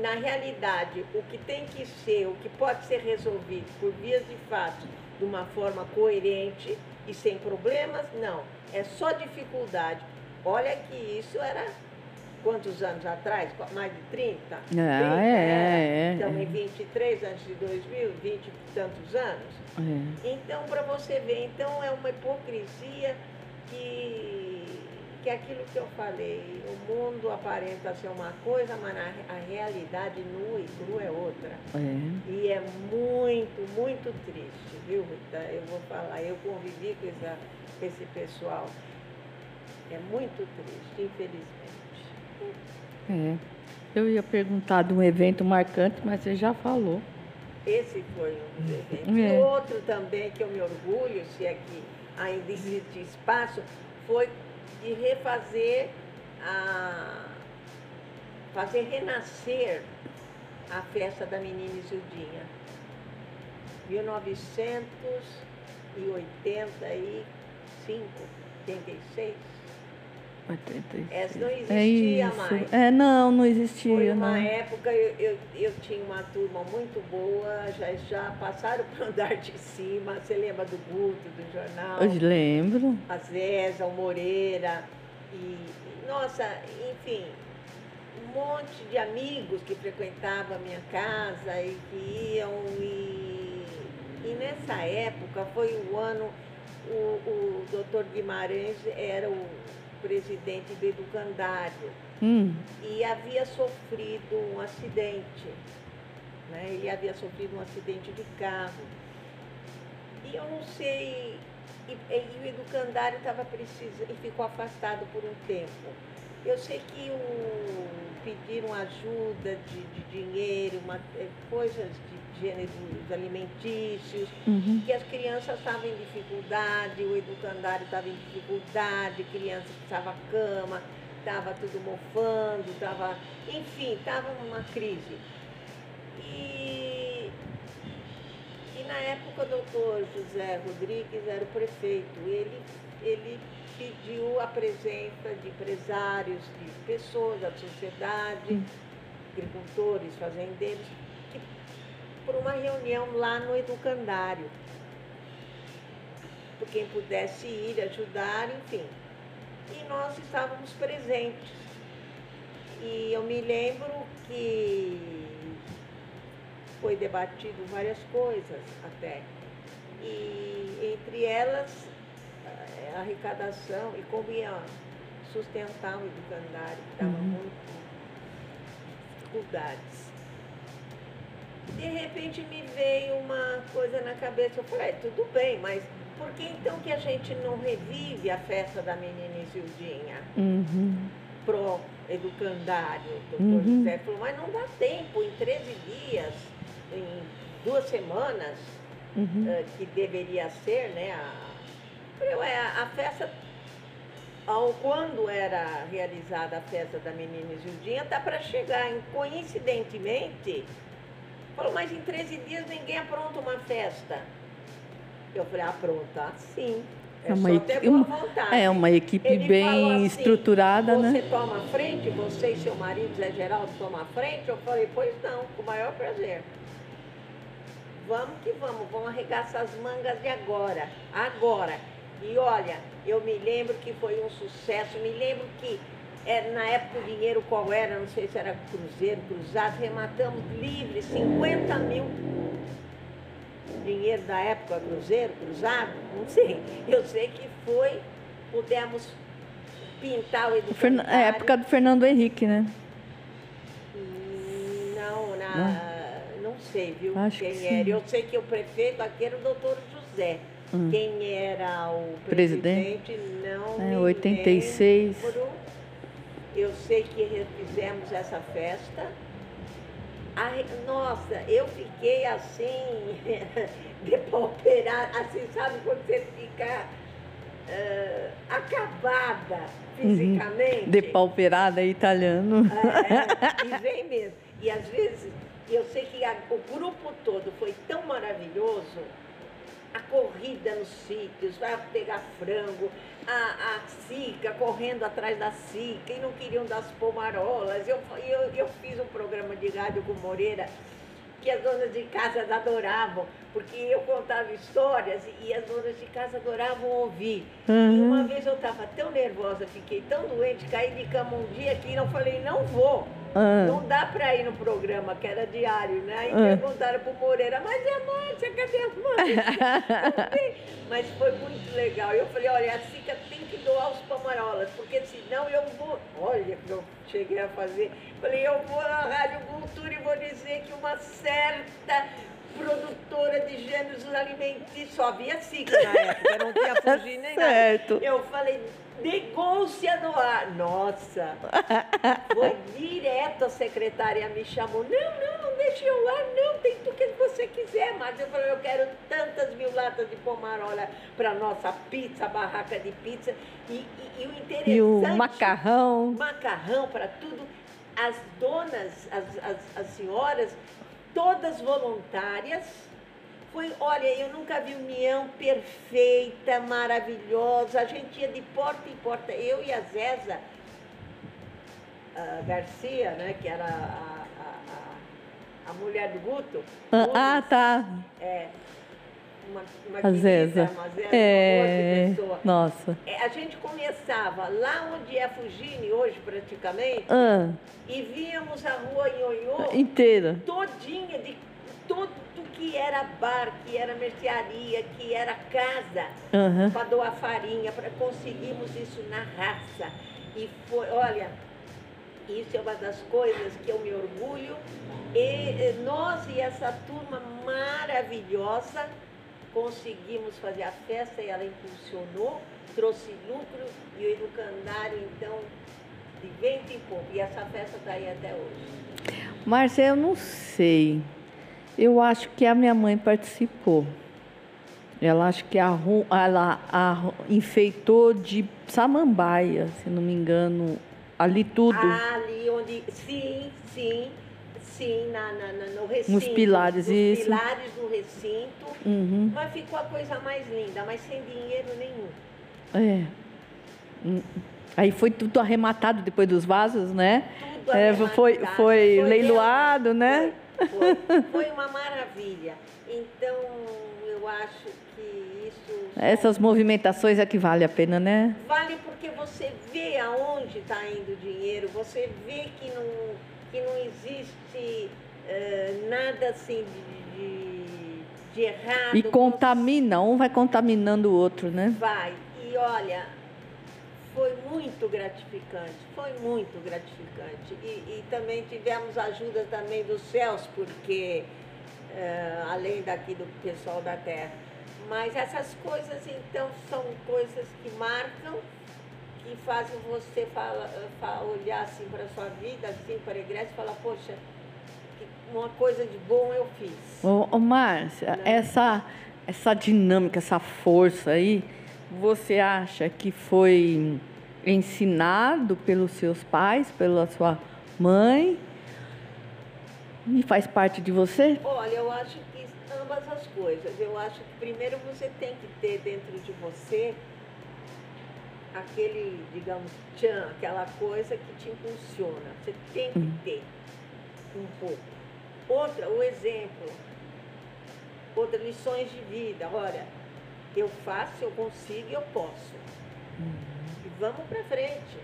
na realidade, o que tem que ser, o que pode ser resolvido por vias de fato, de uma forma coerente e sem problemas, não. É só dificuldade. Olha que isso era quantos anos atrás? Mais de 30? 30 é, é, Estamos é. em 23 antes de 2000, 20 e tantos anos. É. Então, para você ver, então é uma hipocrisia que, que aquilo que eu falei, o mundo aparenta ser uma coisa, mas a, a realidade nua e crua é outra. É. E é muito, muito triste, viu, Rita? Eu vou falar, eu convivi com, essa, com esse pessoal. É muito triste, infelizmente. É. Eu ia perguntar de um evento marcante, mas você já falou. Esse foi um dos eventos. E É. outro também que eu me orgulho, se é que ainda existe espaço, foi de refazer a. fazer renascer a festa da menina Isildinha. 1985, 86. 86. Essa não É existia isso. mais. É, não, não Foi existia, uma não. época, eu, eu, eu tinha uma turma muito boa, já, já passaram para o andar de cima. Você lembra do Guto, do jornal? Eu lembro. A Zéza, o Moreira. E, nossa, enfim, um monte de amigos que frequentavam a minha casa e que iam. E, e nessa época foi o ano, o, o doutor Guimarães era o presidente do Educandário Hum, e havia sofrido um acidente. Né? Ele havia sofrido um acidente de carro. E eu não sei. E, e o educandário estava precisando e ficou afastado por um tempo. Eu sei que o, pediram ajuda de, de dinheiro, uma, eh, coisas de gêneros alimentícios, uhum. que as crianças estavam em dificuldade, o educandário estava em dificuldade, criança precisava cama, estava tudo mofando, estava, enfim, estava numa crise. E, e na época o doutor José Rodrigues era o prefeito, ele, ele pediu a presença de empresários, de pessoas da sociedade, agricultores, fazendeiros, por uma reunião lá no educandário. Por quem pudesse ir, ajudar, enfim. E nós estávamos presentes. E eu me lembro que foi debatido várias coisas até. E entre elas eh, a arrecadação e como ia sustentar o educandário, que estava Uhum. muito dificuldades. De repente me veio uma coisa na cabeça, eu falei, tudo bem, mas por que então que a gente não revive a festa da menina Isildinha? Uhum. pro educandário. O doutor Uhum. José falou, mas não dá tempo, em 13 dias, em duas semanas, Uhum. eh, que deveria ser, né? A, Eu ué, a, a festa ao- quando era realizada a festa da menina Gildinha, tá para chegar. E, coincidentemente, falou, mas em 13 dias ninguém apronta uma festa. Eu falei, aprontar sim. É, É uma, só ter equi- boa uma- vontade. é uma equipe Ele bem assim, estruturada, Você né? toma a frente, você e seu marido, Zé Geraldo, toma a frente? Eu falei, pois não, com o maior prazer. Vamos que vamos, vamos arregaçar as mangas de agora, agora. E olha, eu me lembro que foi um sucesso, me lembro que é, na época o dinheiro qual era, não sei se era cruzeiro, cruzado, rematamos livre, 50 mil. Dinheiro da época, cruzeiro, cruzado, não sei. Eu sei que foi, pudemos pintar o educandário. É época do Fernando Henrique, né? Não, na, não sei, viu? Acho quem que era. sim. Eu sei que o prefeito aqui era o doutor José. Hum. Quem era o Presidente? presidente, não É, me 86. lembro. Eu sei que fizemos essa festa. A re- nossa, eu fiquei assim, depauperada, assim, sabe quando você fica ah, acabada fisicamente? Depauperada é italiano. É, e vem mesmo. E às vezes, eu sei que a- o grupo todo foi tão maravilhoso, a corrida nos sítios, vai pegar frango, a, a Sica correndo atrás da Sica, e não queriam das pomarolas. Eu, eu, eu fiz um programa de rádio com Moreira que as donas de casa adoravam, porque eu contava histórias e as donas de casa adoravam ouvir. E uma vez eu estava tão nervosa, fiquei tão doente, caí de cama um dia que não falei, não vou. Ah. Não dá para ir no programa, que era diário, né? Aí Ah. perguntaram pro Moreira, mas e a Márcia, cadê a tem. mas foi muito legal. Eu falei, olha, a Cica tem que doar os pamarolas, porque senão eu vou. Olha, que eu cheguei a fazer. Falei, eu vou na Rádio Cultura e vou dizer que uma certa produtora de gêneros alimentícios, só havia Cica na época, não tinha fugir nem nada. Certo. Eu falei, negou-se a doar. Nossa, foi direto a secretária me chamou. Não, não, não deixe eu lá, não, tem tudo que você quiser, mas eu falei, eu quero tantas mil latas de pomarola para nossa pizza, barraca de pizza. E, e- e o interessante. E o macarrão. Macarrão para tudo. As donas, as, as, as senhoras, todas voluntárias. Foi, olha, eu nunca vi união perfeita, maravilhosa. A gente ia de porta em porta. Eu e a Zeza a Garcia, né, que era a, a, a, a mulher do Guto. Ah, ah, tá. É, uma, uma A querida, Zeza. uma Zeza, É. uma pessoa. Nossa. É, A gente começava lá onde é Fugine hoje praticamente Ah, e víamos a rua Ionhô inteira. todinha de tudo que era bar, que era mercearia, que era casa Aham. para doar farinha, para conseguirmos isso na raça. E foi, olha, isso é uma das coisas que eu me orgulho. E nós e essa turma maravilhosa conseguimos fazer a festa e ela impulsionou, trouxe lucro e o educandário, então, de vento em pouco. E essa festa está aí até hoje. Márcia, eu não sei. Eu acho que a minha mãe participou. Ela acho que arru, ela arru, enfeitou de samambaia, se não me engano, ali tudo. Ali onde. Sim, sim, sim, na, na- na- no recinto. Nos pilares, nos isso. pilares do recinto. Uhum. Mas ficou a coisa mais linda, mas sem dinheiro nenhum. É. Hum. Aí foi tudo arrematado depois dos vasos, né? Tudo É, arrematado, foi, foi leiloado, né? Foi, foi, foi uma maravilha. Então, eu acho que isso. Essas movimentações é que vale a pena, né? Vale porque você vê aonde está indo o dinheiro, você vê que não, que não existe eh, nada assim de, de, de errado. E contamina, um vai contaminando o outro, né? Vai. E olha, foi muito gratificante, foi muito gratificante. E, e também tivemos ajuda também dos céus, porque eh, além daqui do pessoal da terra. Mas essas coisas, então, são coisas que marcam, que fazem você fala, fa- olhar assim para a sua vida, assim para a igreja e falar, poxa, uma coisa de bom eu fiz. Ô, ô Márcia, Né? essa, essa dinâmica, essa força aí, você acha que foi ensinado pelos seus pais, pela sua mãe? E faz parte de você? Olha, eu acho que ambas as coisas. Eu acho que primeiro você tem que ter dentro de você aquele, digamos, tchan, aquela coisa que te impulsiona. Você tem que ter um pouco. Outra, o exemplo. Outra, lições de vida. Olha, eu faço, eu consigo e eu posso. E vamos para frente.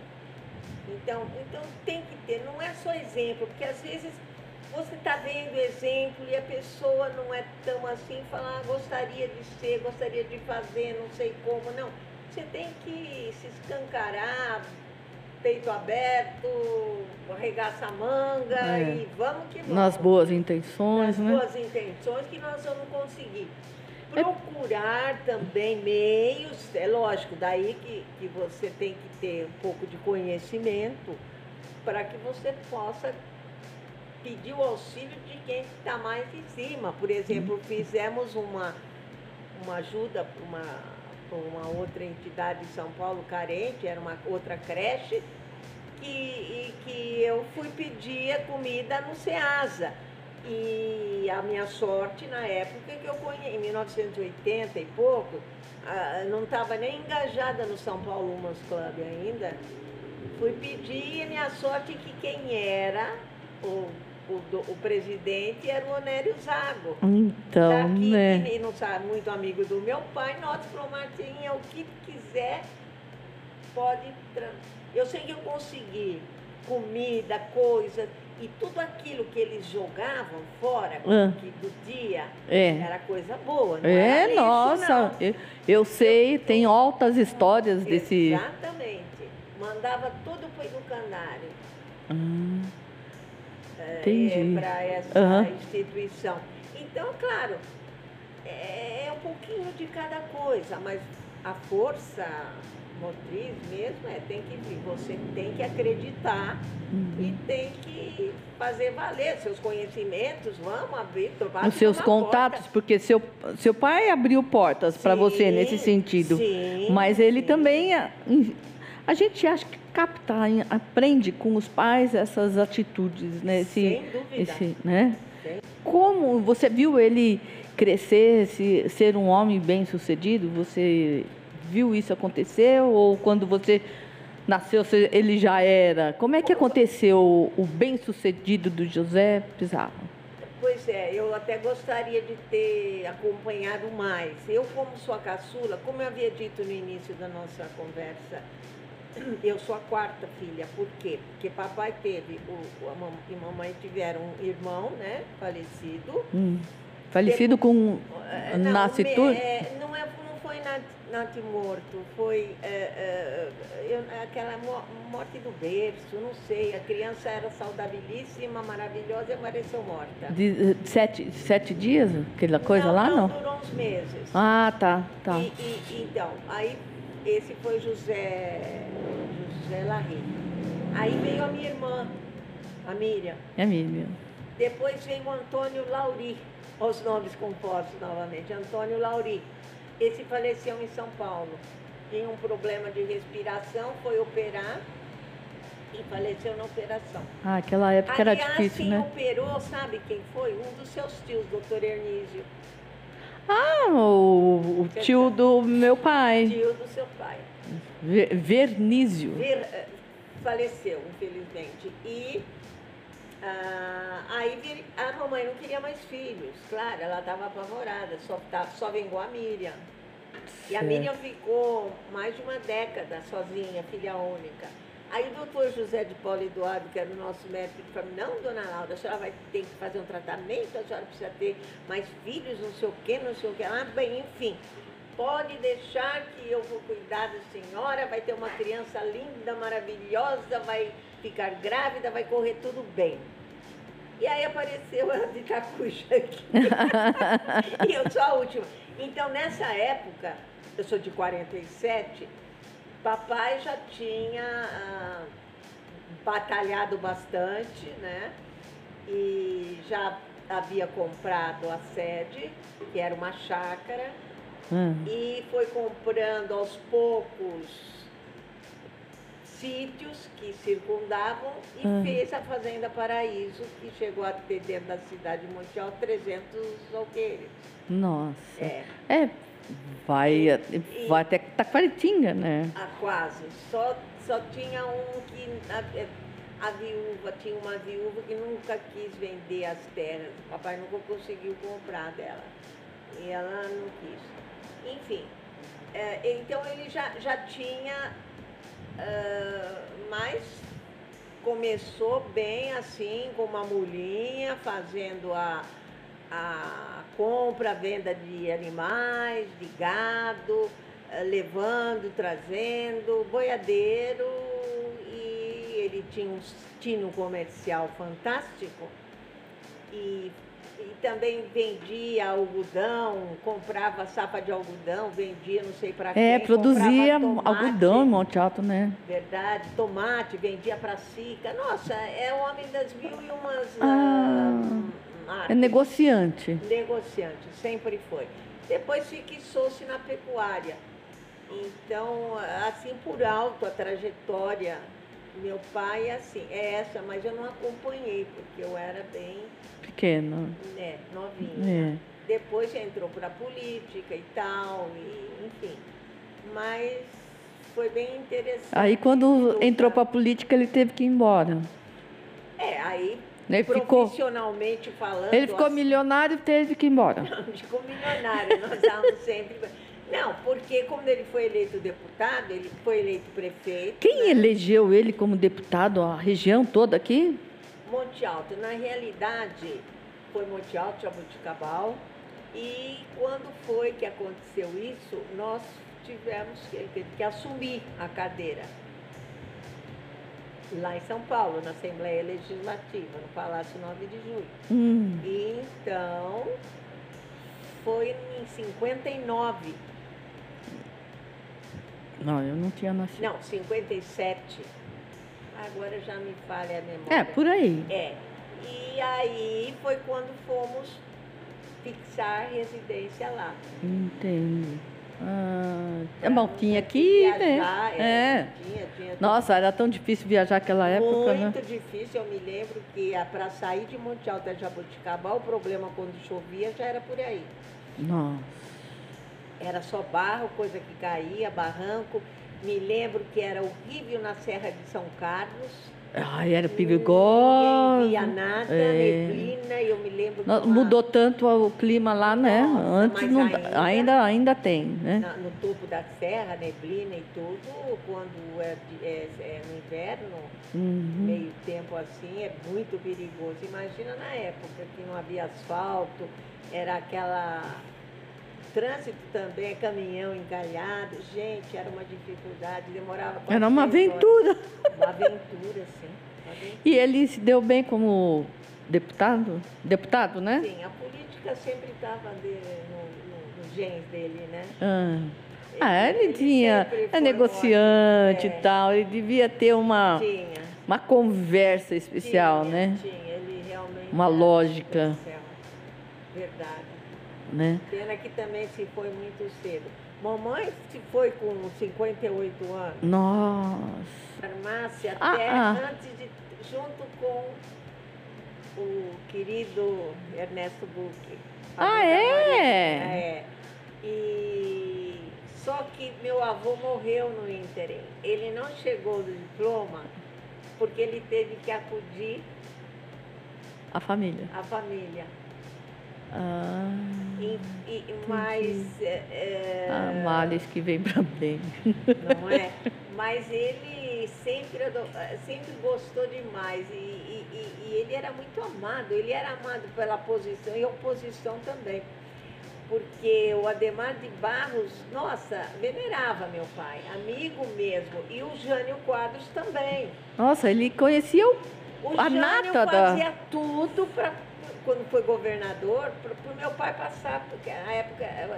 Então, então tem que ter, não é só exemplo, porque às vezes você está vendo exemplo e a pessoa não é tão assim, falar, ah, gostaria de ser, gostaria de fazer, não sei como, não. Você tem que se escancarar, peito aberto, arregaça a manga é. e vamos que vamos. Nas boas intenções, Nas né? boas intenções que nós vamos conseguir. Procurar também meios, é lógico, daí que, que você tem que ter um pouco de conhecimento para que você possa pedir o auxílio de quem está mais em cima. Por exemplo, fizemos uma, uma ajuda para uma uma outra entidade de São Paulo carente, era uma outra creche, que, e que eu fui pedir a comida no SEASA. E a minha sorte na época que eu conheci, em 1980 e pouco, não estava nem engajada no São Paulo Humans Club ainda. Fui pedir e a minha sorte é que quem era o o, o presidente era o Onério Zago. Então, Daqui, né? Que não sabe, muito amigo do meu pai, nós falou, Martinha, o que quiser, pode. Eu sei que eu consegui comida, coisa, e tudo aquilo que eles jogavam fora ah. que, do dia é. era coisa boa. Não é, lixo, nossa, não. Eu, eu sei, tem altas histórias desse. Exatamente. Mandava tudo para o educandário. Ah. É, para essa uhum. instituição. Então, claro, é, é um pouquinho de cada coisa, mas a força motriz mesmo é tem que você tem que acreditar uhum. e tem que fazer valer seus conhecimentos vamos abrir os seus contatos porta. porque seu seu pai abriu portas para você nesse sentido sim, mas ele sim. também a gente acha que capta, aprende com os pais essas atitudes, né? Esse, Sem dúvida. Esse, né? Como você viu ele crescer, se, ser um homem bem sucedido? Você viu isso acontecer ou quando você nasceu ele já era? Como é que aconteceu o bem sucedido do José Pizarro? Pois é, eu até gostaria de ter acompanhado mais. Eu, como sua caçula, como eu havia dito no início da nossa conversa, eu sou a quarta filha. Por quê? Porque papai teve, o, a mam, e mamãe tiveram um irmão, né? Falecido. Hum. Falecido com não, nascitura? É, não, é, não foi nat, morto, foi é, é, eu, aquela morte do berço, não sei. A criança era saudabilíssima, maravilhosa e apareceu morta. De, sete, sete dias? Aquela coisa não, lá, não? Não, durou uns meses. Ah, tá, tá. E, e, então, aí esse foi José, José Larry. Aí veio a minha irmã, a Miriam. É a Miriam. Depois veio o Antônio Lauri, os nomes compostos novamente, Antônio Lauri. Esse faleceu em São Paulo. Tinha um problema de respiração, foi operar e faleceu na operação. Ah, aquela época Aliás, era difícil, quem né? operou, sabe quem foi? Um dos seus tios, doutor Ernísio. Ah, o, o tio do meu pai. Tio do seu pai. Ver, Vernísio. Ver, eh, faleceu, infelizmente. E ah, aí a mamãe não queria mais filhos. Claro, ela estava apavorada, só, tá, só vingou a Miriam. E a Miriam ficou mais de uma década sozinha, filha única. Aí o doutor José de Paulo Eduardo, que era o nosso médico, falou, não, dona Laura, a senhora vai ter que fazer um tratamento, a senhora precisa ter mais filhos, não sei o quê, não sei o quê. Ah, bem, enfim, pode deixar que eu vou cuidar da senhora, vai ter uma criança linda, maravilhosa, vai ficar grávida, vai correr tudo bem. E aí apareceu a de Cacuxa aqui. e eu sou a última. Então, nessa época, eu sou de 47, Papai já tinha ah, batalhado bastante, né? E já havia comprado a sede, que era uma chácara, hum. e foi comprando aos poucos sítios que circundavam e Ah. fez a Fazenda Paraíso, que chegou a ter dentro da cidade de Monte Alto 300 alqueires. Nossa. É, É, vai, vai até Taquaritinga, né? a quase. Só, só tinha um que a, a viúva, tinha uma viúva que nunca quis vender as terras. O papai nunca conseguiu comprar dela. E ela não quis. Enfim, é, então ele já, já tinha, ah, mas começou bem assim, com uma mulinha, fazendo a, a compra, a venda de animais, de gado, eh, levando, trazendo, boiadeiro e ele tinha um tino comercial fantástico e, e também vendia algodão, comprava sapa de algodão, vendia não sei para quem. É, produzia algodão em Monte Alto, né? Verdade, tomate, vendia para Sica. Nossa, é o homem das mil e umas Ah, ah, É negociante. Negociante, sempre foi. Depois fixou-se na pecuária. Então, assim por alto a trajetória, meu pai assim, é essa, mas eu não acompanhei, porque eu era bem Pequeno. né, novinha. É. Depois entrou para a política e tal, e, enfim. Mas foi bem interessante. Aí quando entrou para a política, ele teve que ir embora. É, aí Ele ficou, profissionalmente falando. ele ficou assim, milionário e teve que ir embora. Não, ficou milionário, nós estávamos sempre. Não, porque quando ele foi eleito deputado, ele foi eleito prefeito. Quem né? elegeu ele como deputado, a região toda aqui? Monte Alto. Na realidade, foi Monte Alto, Jabuticabal. E quando foi que aconteceu isso, nós tivemos que, ele teve que assumir a cadeira. Lá em São Paulo, na Assembleia Legislativa, no Palácio 9 de Julho. Hum, Então, foi em 59. não, eu não tinha nascido. Não, 57. Agora já me falha a memória. É, por aí. É. E aí foi quando fomos fixar residência lá. Entendo. Ah, é bom, tinha que ir, né? Viajar, É. Tinha, tinha. Nossa, era tão difícil viajar naquela época, né? Muito difícil, eu me lembro que para sair de Monte Alto a Jabuticabal, o problema quando chovia já era por aí. Nossa. Era só barro, coisa que caía, barranco. Me lembro que era horrível na Serra de São Carlos. Ai, era Ninguém perigoso. via nada, É. neblina, eu me lembro Não, Mudou tanto o clima lá, né? Nossa, Antes não, ainda- ainda, ainda tem, né? na- no topo da serra, neblina e tudo, quando é, é- é no inverno, Uhum. meio tempo assim, é muito perigoso. Imagina na época que não havia asfalto, era aquela. Trânsito também, caminhão encalhado. Gente, era uma dificuldade, demorava Era uma três horas. aventura. Uma aventura, sim. Uma aventura. E ele se deu bem como deputado? Deputado, né? Sim, a política sempre estava no, no, nos genes dele, né? Ah, Ah, ele tinha. É negociante e ótimo- tal. Ele devia ter uma, Tinha. uma conversa especial, tinha, né? Tinha, ele realmente. Uma lógica. especial. Verdade. Né? Pena que também se foi muito cedo. Mamãe se foi com 58 anos. Nossa. Farmácia Ah, até ah. antes de. junto com o querido Ernesto Bucchi. Ah, é? Maria. É. E só que meu avô morreu no ínterim. Ele não chegou do diploma porque ele teve que acudir A família. à família. Ah, E, e, mas é, é, a males que vem para bem. não é? Mas ele sempre, sempre gostou demais e, e- e- ele era muito amado. Ele era amado pela posição e oposição também. Porque o Ademar de Barros, nossa, venerava meu pai, amigo mesmo. E o Jânio Quadros também. Nossa, ele conhecia o, O a Jânio nata da. fazia tudo para quando foi governador, para o meu pai passar, porque na época é,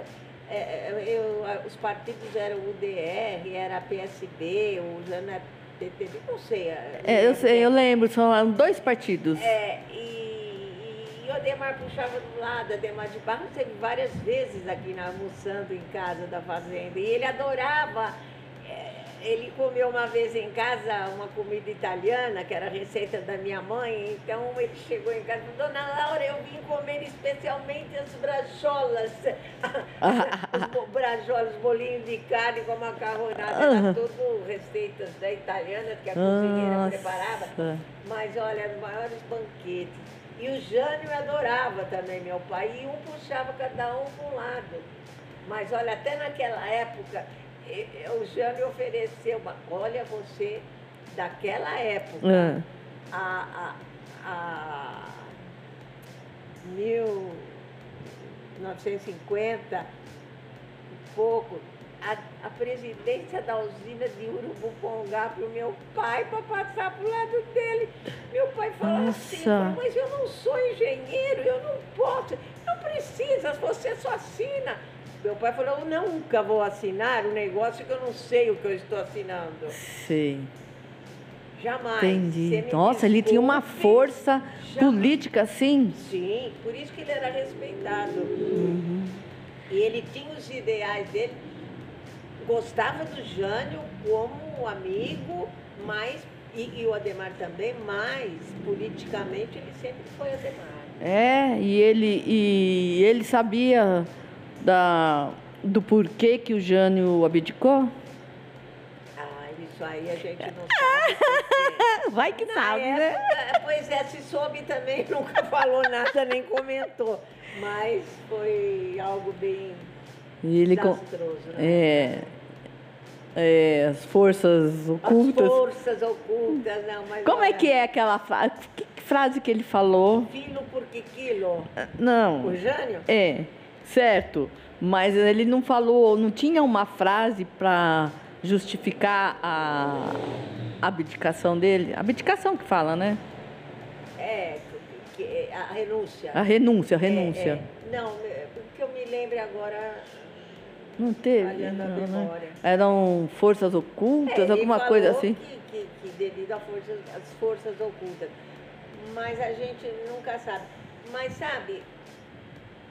é, eu- os partidos eram o UDR, era a PSB, o era PTB, não sei. É, eu sei, eu lembro, são dois partidos. É, e, e o Ademar puxava do lado, Ademar de Barros teve várias vezes aqui na, almoçando em casa da fazenda, e ele adorava. Ele comeu uma vez em casa uma comida italiana, que era a receita da minha mãe, então ele chegou em casa e falou, Dona Laura, eu vim comer especialmente as bracholas, os bracholas, bolinhos de carne com macarronada, era tudo receitas da italiana que a cozinheira Nossa. preparava, mas olha, os maiores banquetes. E o Jânio adorava também meu pai, e um puxava cada um para um lado. Mas olha, até naquela época, o Jânio ofereceu, uma, olha você, daquela época, Ah, a, a, a 1950, um pouco, a, a presidência da usina de Urubupongá para o meu pai para passar para o lado dele. Meu pai falou assim, mas eu não sou engenheiro, eu não posso, não precisa, você só assina. Meu pai falou, eu nunca vou assinar um negócio que eu não sei o que eu estou assinando. sei. Jamais. Entendi. Nossa, ele tinha uma desculpe. força Jamais. política assim. Sim, por isso que ele era respeitado. Uhum. E ele tinha os ideais dele, gostava do Jânio como amigo, mas, e, e o Ademar também, mas politicamente ele sempre foi Ademar. É, e ele, e ele sabia da, do porquê que o Jânio abdicou? Ah, isso aí a gente não sabe. porque- Vai que Na sabe, né? pois é, se soube também, nunca falou nada, nem comentou. Mas foi algo bem Ele com, desastroso, né? é, é, as forças ocultas. As forças ocultas, não, mas Como é olha, que é aquela frase? Que, frase que ele falou? Filo por que quilo? Não. O Jânio? É, certo. Mas ele não falou, não tinha uma frase para justificar a abdicação dele. Abdicação que fala, né? É, a renúncia. A renúncia, a É, renúncia. é. Não, é, que eu me lembre agora. Não teve. Não, né? Eram forças ocultas, É, alguma coisa assim. Que, que, que devido às forças, forças ocultas. Mas a gente nunca sabe. Mas sabe,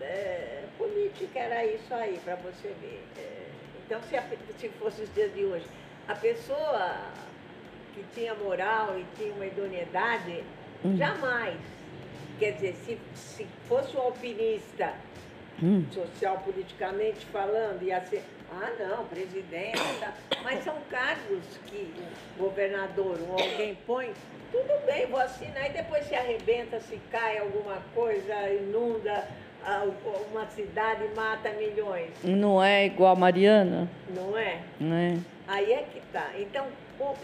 é, política era isso aí, para você ver. É, então, se, a se fosse os dias de hoje, a pessoa que tinha moral e tinha uma idoneidade, Hum. jamais. Quer dizer, se, se fosse um alpinista Hum. social politicamente falando, ia ser, ah não, presidente, mas são cargos que o governador ou alguém põe, tudo bem, vou assinar e depois se arrebenta, se cai alguma coisa, inunda uma cidade mata milhões, Não é igual a Mariana, não é? né? Aí é que tá. Então,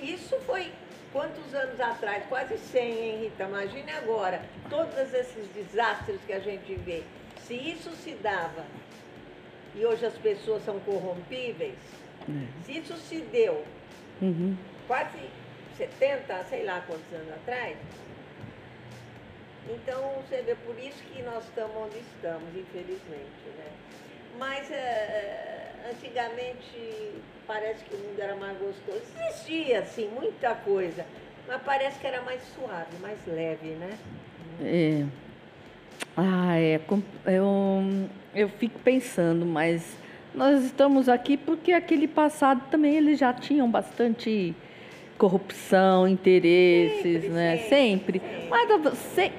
isso foi quantos anos atrás? Quase 100, hein, Rita? Imagine agora, todos esses desastres que a gente vê. Se isso se dava e hoje as pessoas são corrompíveis, se isso se deu Uhum. quase 70, sei lá quantos anos atrás, então você vê, por isso que nós estamos onde estamos, infelizmente, né? Mas eh, antigamente parece que o mundo era mais gostoso. Existia, assim, muita coisa, mas parece que era mais suave, mais leve, né? É. Ah, é. Eu, eu fico pensando, mas nós estamos aqui porque aquele passado também eles já tinham bastante corrupção, interesses, Sempre, né? sempre, Sempre. Mas você,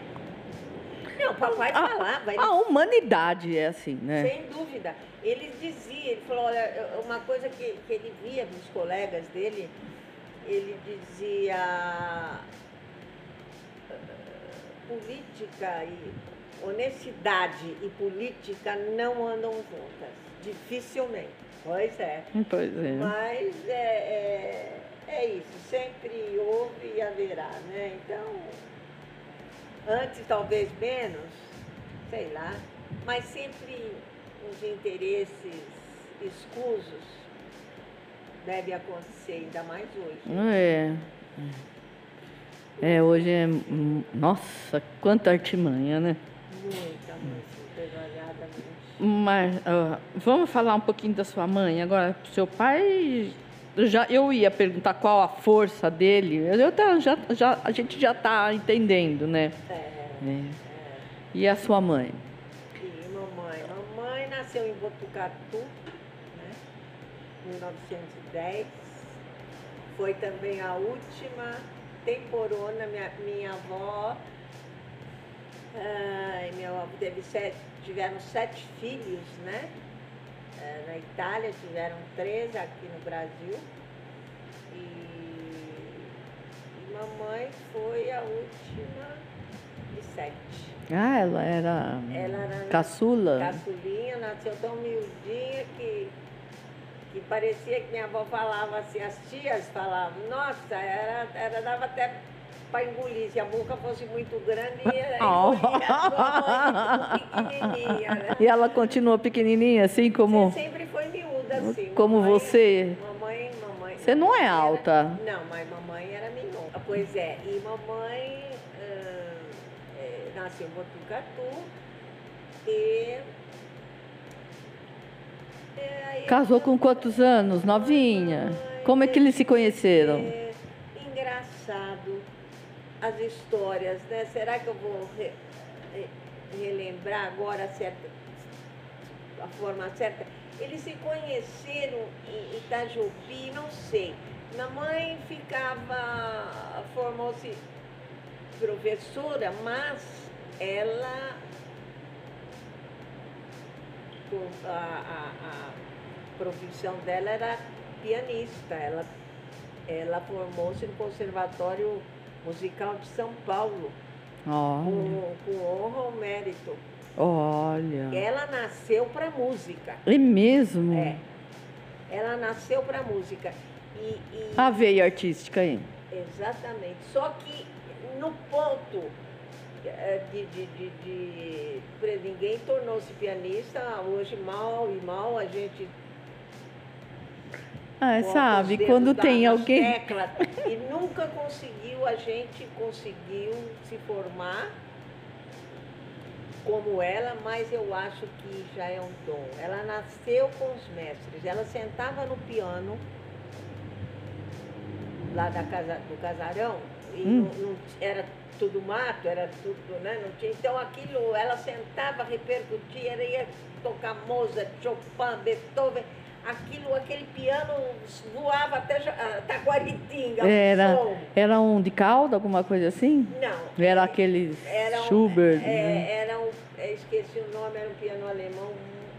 Não, papai falava, a, ele a humanidade é assim, né? Sem dúvida. Ele dizia, ele falou, olha, uma coisa que, que ele via dos colegas dele, ele dizia "Ah, política e honestidade e política não andam juntas. Dificilmente. Pois é. Pois é. Mas é, é, é isso, sempre houve e haverá, né? Então, antes talvez menos, sei lá, mas sempre os interesses escusos devem acontecer, ainda mais hoje. É. É, hoje é. Nossa, quanta artimanha, né? Muita, muito, devagadamente. Mas ah, vamos falar um pouquinho da sua mãe agora. Seu pai, já eu ia perguntar qual a força dele. Eu tá, já, já, a gente já está entendendo, né? É, É. E a sua mãe? e mamãe. Mamãe nasceu em Botucatu, né? 1910. foi também a última temporona. Minha, minha avó, ai, minha avó teve sete, tiveram sete filhos, né? Eh, Na Itália tiveram três aqui no Brasil. E, e mamãe foi a última de sete. Ah, ela era Ela era caçula? caçulinha, nasceu tão miudinha que, que parecia que minha avó falava assim, as tias falavam, nossa, era, era, dava até para engolir, se a boca fosse muito grande, ia Oh. pequenininha, né? E ela continua pequenininha, assim como... Você sempre foi miúda, assim. Como Mamãe- você. Mamãe, mamãe. Você não é mamãe era- alta. Não, mas mamãe era minúscula. Pois é, e mamãe eh, nasceu em Botucatu e. e aí- Casou com quantos anos? Novinha? Como é que eles se conheceram? As histórias, né? Será que eu vou re- re- relembrar agora certa, a forma certa? Eles se conheceram em Itajubi, não sei. Mamãe ficava, formou-se professora, mas ela a, a- a profissão dela era pianista. Ela, ela formou-se no Conservatório Musical de São Paulo, com, com honra ao mérito. olha. Ela nasceu para música. É mesmo? É. Ela nasceu para música. E, e- A veia artística aí. Exatamente. Só que no ponto eh, de, de, de, de ninguém tornou-se pianista, hoje mal e mal a gente Ah, sabe, quando tem alguém. teclas, e nunca conseguiu, a gente conseguiu se formar como ela, mas eu acho que já é um dom. Ela nasceu com os mestres, ela sentava no piano lá da casa, do casarão, e Hum. não, não- era tudo mato, era tudo, né? Não tinha, então aquilo, ela sentava, repercutia, ela ia tocar Mozart, Chopin, Beethoven, aquilo, aquele piano voava até ah, Taquaritinga, o Era, som. era um de calda, alguma coisa assim? Não. Era aquele Era um, Schubert. É, né? era um, esqueci o nome, era um piano alemão,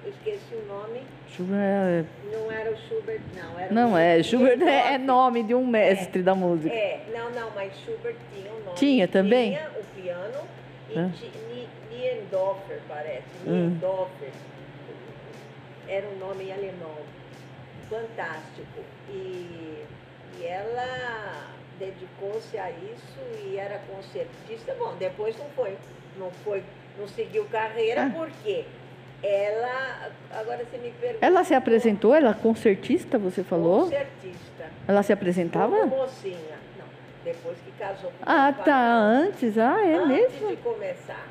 esqueci o nome, Schubert é- não era o Schubert, não. Era Não o é, Schubert é, é nome de um mestre da música. É, não, não, mas Schubert tinha um nome. Tinha também? Tinha o piano e Ni- Niendorfer, parece. Hum. Era um nome em alemão. Fantástico. E, e ela dedicou-se a isso e era concertista. Bom, depois não foi, não foi, não seguiu carreira, Ah. porque ela, agora você me pergunta. Ela se apresentou, ela é concertista, você falou? Concertista. Ela se apresentava? Como mocinha. Não, depois que casou com Ah, tá, pai. antes, ah, é Antes mesmo? de começar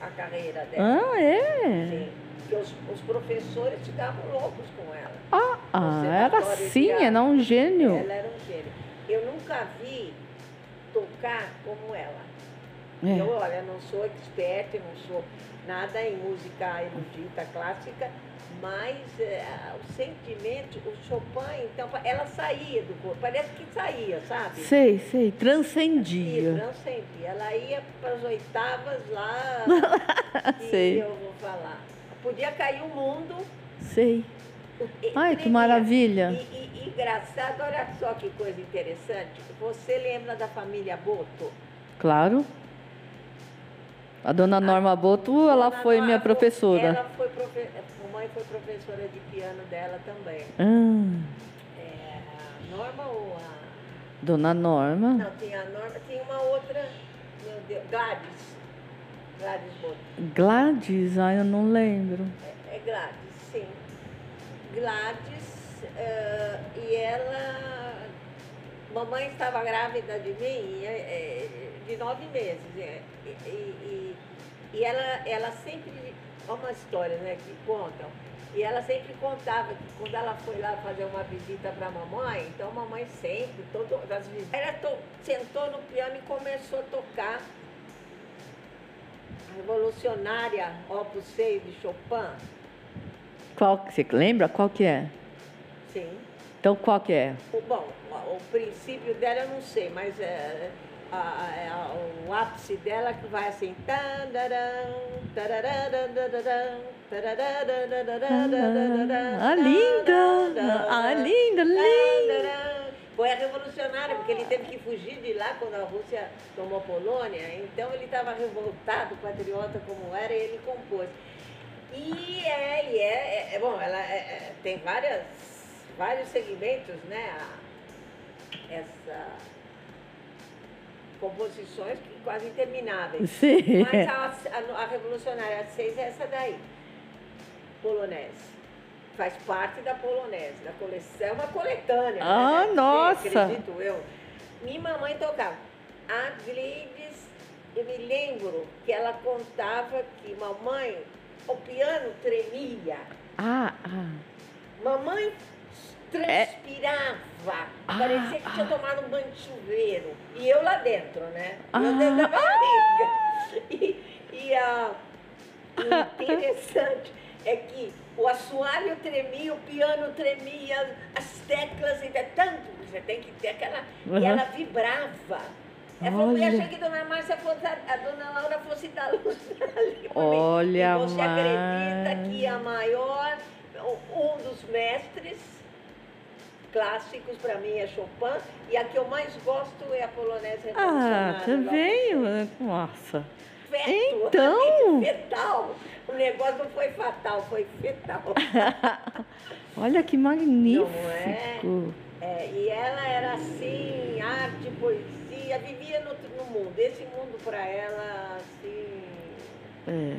a carreira dela. Ah, é? Sim. Porque os, os professores ficavam loucos com ela. Ah, ah, era assim, de era um gênio. Ela era um gênio. Eu nunca vi tocar como ela. É. Eu, olha, não sou expert, não sou nada em música erudita clássica, mas eh, o sentimento, o Chopin, então, ela saía do corpo, parece que saía, sabe? Sei, sei, transcendia. transcendia. Ela ia para as oitavas lá, que Sei. eu vou falar. Podia cair o mundo. Sei. e- Ai, que maravilha. E, e- engraçado, olha só que coisa interessante. Você lembra da família Boto? Claro. A dona Norma Boto, ela Dona foi Norma, minha professora. Ela foi profe... Mamãe foi professora de piano dela também. Ah, É, a Norma ou a. dona Norma. Não, tinha a Norma, tinha uma outra. Meu Deus, Gladys. Gladys. Gladys, ai, eu não lembro. É, é Gladys, sim. Gladys, eh, e ela. Mamãe estava grávida de mim eh, eh, de nove meses. eh, E, e, e- e ela, ela sempre. Olha uma história né, que contam. E ela sempre contava que quando ela foi lá fazer uma visita para a mamãe, então a mamãe sempre, todas as visitas, ela to- sentou no piano e começou a tocar a revolucionária Opus 6 de Chopin. Qual, você lembra qual que é? Sim. Então qual que é? Bom, o, princípio dela eu não sei, mas é, a- a- a- o ápice dela que vai assim. Ah, linda! Ah, linda, linda! Foi a revolucionária, porque ele teve que fugir de lá quando a Rússia tomou a Polônia, então ele estava revoltado, patriota como era, e ele compôs. E é, e é, é- é bom, ela é- é- tem várias, vários segmentos, né? a- essa composições quase intermináveis. Sim. Mas a, a, a Revolucionária 6 é essa daí, polonese. Faz parte da polonese, da coleção, é uma coletânea. Ah, né? Nossa! Acredito eu. Minha mamãe tocava. A Gleides, eu me lembro que ela contava que mamãe, o piano tremia. Ah, ah. Mamãe transpirava. Ah, Parecia que tinha tomado um banho de chuveiro. E eu lá dentro, né? Eu Ah. dentro da barriga. E, e a, o interessante é que o assoalho tremia, o piano tremia, as teclas, ainda tanto, você tem que ter aquela. E Uhum. ela vibrava. Ela falou, eu Olha. achei que a dona Márcia fosse, a, dona Laura fosse dar luz ali pra mim." Olha, E você acredita que a maior, um dos mestres clássicos para mim é Chopin e a que eu mais gosto é a polonesa Ah, revolucionária. também? Nossa. Feto, Então. fetal. O negócio não foi fatal, foi fetal. Olha que magnífico. É, e ela era assim, arte, poesia, vivia no, no mundo. Esse mundo para ela, assim, É.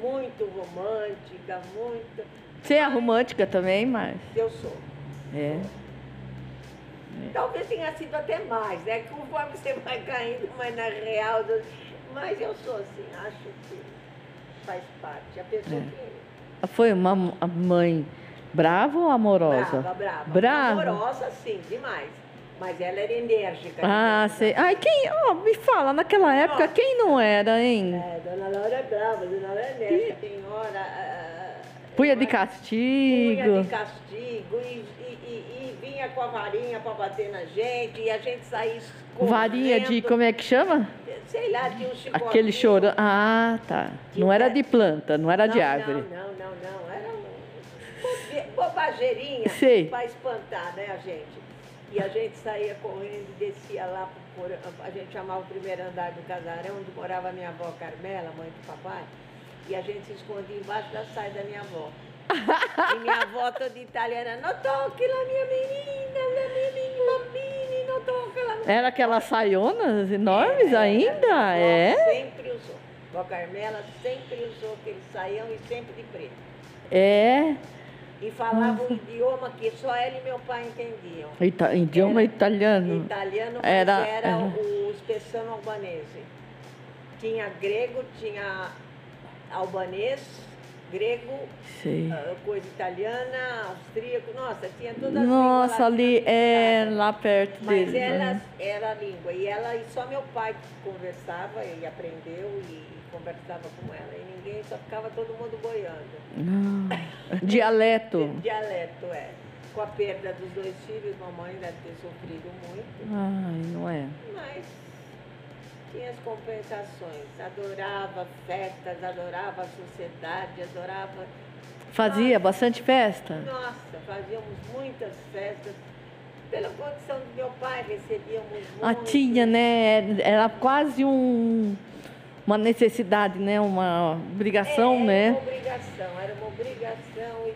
muito romântica, muito. Você é romântica também, mas. Eu sou. É. Talvez tenha sido até mais, né? Conforme você vai caindo mais na real. Mas eu sou assim, acho que faz parte. A pessoa É. que. Foi uma a mãe brava ou amorosa? Brava, brava. Brava? Amorosa, sim, demais. Mas ela era enérgica. Ah, né? sei. Ai, quem. ó, me fala, naquela época, Nossa. quem não era, hein? É, dona Laura é brava, dona Laura é enérgica. Tem hora. ah, Punha de Punha castigo. de castigo e, e- e- e vinha com a varinha para bater na gente e a gente saía escorrendo. Varinha de. Como é que chama? Sei lá, tinha um chicotinho. Aquele chorão. Ah, tá. Não era de planta, não era de Não, árvore. Não, não, não, não. Era um bobageirinha para espantar, né, a gente. E a gente saía correndo e descia lá, por, a gente chamava o primeiro andar do casarão, onde morava a minha avó Carmela, mãe do papai. E a gente se escondia embaixo da saia da minha avó. e minha avó toda italiana, não toque lá, minha menina, minha menina, Era aquelas saionas enormes É, ainda? É? Sempre usou. Vó Carmela sempre usou aquele saião e sempre de preto. É. E falava um idioma que só ela e meu pai entendiam. Ita- idioma Era italiano. Italiano, mas Era- era, era. o espessano albanese. Tinha grego, tinha albanês, grego, Sei. ah, coisa italiana, austríaco, nossa, tinha todas as Nossa, ali é lá perto Mas deles. ela né? era a língua. E ela e só meu pai conversava e aprendeu e conversava com ela. E ninguém, só ficava todo mundo boiando. Não. Dialeto. Dialeto, é. Com a perda dos dois filhos, mamãe deve ter sofrido muito, Ai, não é. mas tinha as compensações. Adorava festas, adorava a sociedade, adorava. Fazia bastante festa? Nossa, fazíamos muitas festas. Pela condição do meu pai, recebíamos muito. Ah, tinha, né? Era quase um, uma necessidade, né? Uma obrigação, É, Era né? uma obrigação, era uma obrigação. E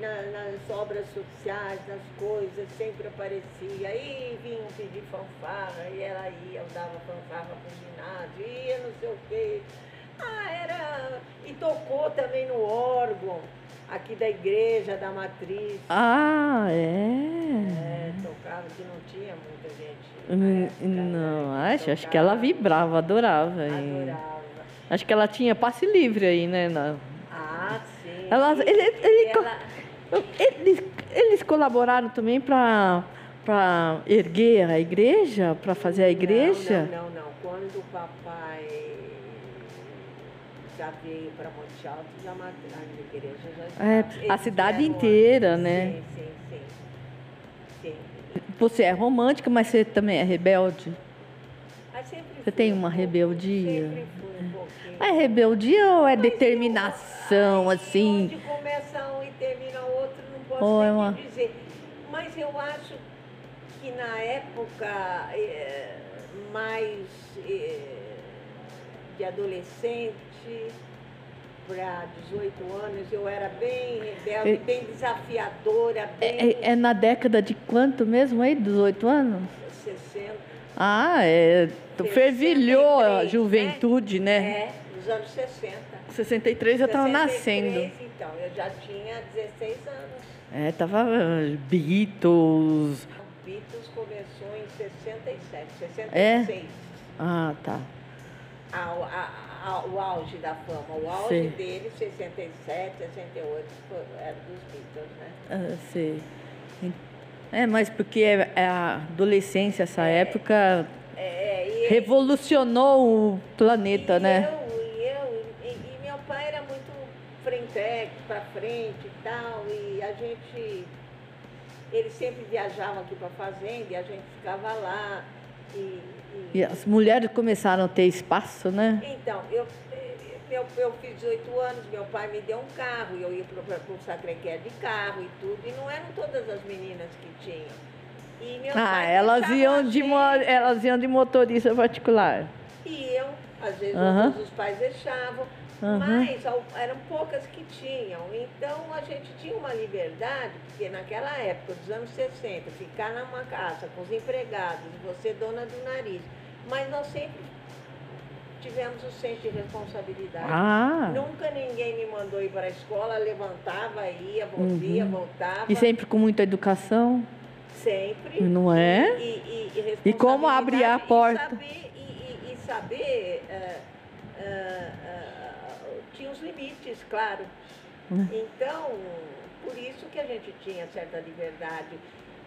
na- nas obras sociais, nas coisas, sempre aparecia. Aí vinham pedir fanfarra, e ela ia, eu dava fanfarra pro ginásio, ia não sei o quê. Ah, era. E tocou também no órgão, aqui da igreja, da matriz. Ah, é? É, tocava, que não tinha muita gente. Hum, época, né? Não, acho, acho que ela vibrava, adorava. e- Adorava. Acho que ela tinha passe livre aí, né? na- Ah, sim. Ela- E ele- ele co- ela- Eles, eles colaboraram também para erguer a igreja, para fazer a igreja? Não, não, não. não. Quando o papai já veio para Monte Alto, já a igreja já É, a cidade inteira, né? Sim, sim, sim. sim. Você é romântica, mas você também é rebelde? Você tem um uma rebeldia? Sempre fui um pouquinho. É rebeldia ou é Mas eu- determinação, Ai, assim? Onde começa um e termina o outro, não Ou é uma- dizer. Mas eu acho que na época eh, mais eh, de adolescente para 18 anos, eu era bem rebelde, E- bem desafiadora, É, bem é- é na década de quanto mesmo aí? 18 anos? 60. Ah, é. Fervilhou a 63, juventude, né? É, nos anos 60. 63 eu estava 63, nascendo. Então, eu já tinha 16 anos. É, tava ah, Beatles. O Beatles começou em 67, É? 66. Ah, tá. Ao- a- a- o auge da fama. O auge Sei. dele, 67, 68, foi, era dos Beatles, né? Ah, sei. É, mas porque é- é a adolescência, essa época, É, e, revolucionou o planeta, né? Eu, e, e meu pai era muito frente e tal, e a gente. Ele sempre viajava aqui para a fazenda e a gente ficava lá. E, e- E as mulheres começaram a ter espaço, né? Então, eu, meu, eu fiz 18 anos, meu pai me deu um carro, e eu ia para o Sacré-Cœur de carro e tudo, e não eram todas as meninas que tinham. E Ah, elas iam de elas iam de motorista particular. Iam, às vezes outros os pais deixavam, Aham. mas eram poucas que tinham. Então a gente tinha uma liberdade, porque naquela época, dos anos 60, ficar numa casa com os empregados, você dona do nariz. Mas nós sempre tivemos o senso de responsabilidade. Ah, Nunca ninguém me mandou ir para a escola, levantava, ia, voltia, Uhum. voltava. e sempre com muita educação. Sempre. Não é? E, e, e, E como abrir a porta. E saber, e, e- e saber eh, eh, eh, os limites, claro. Hum. Então, por isso que a gente tinha certa liberdade.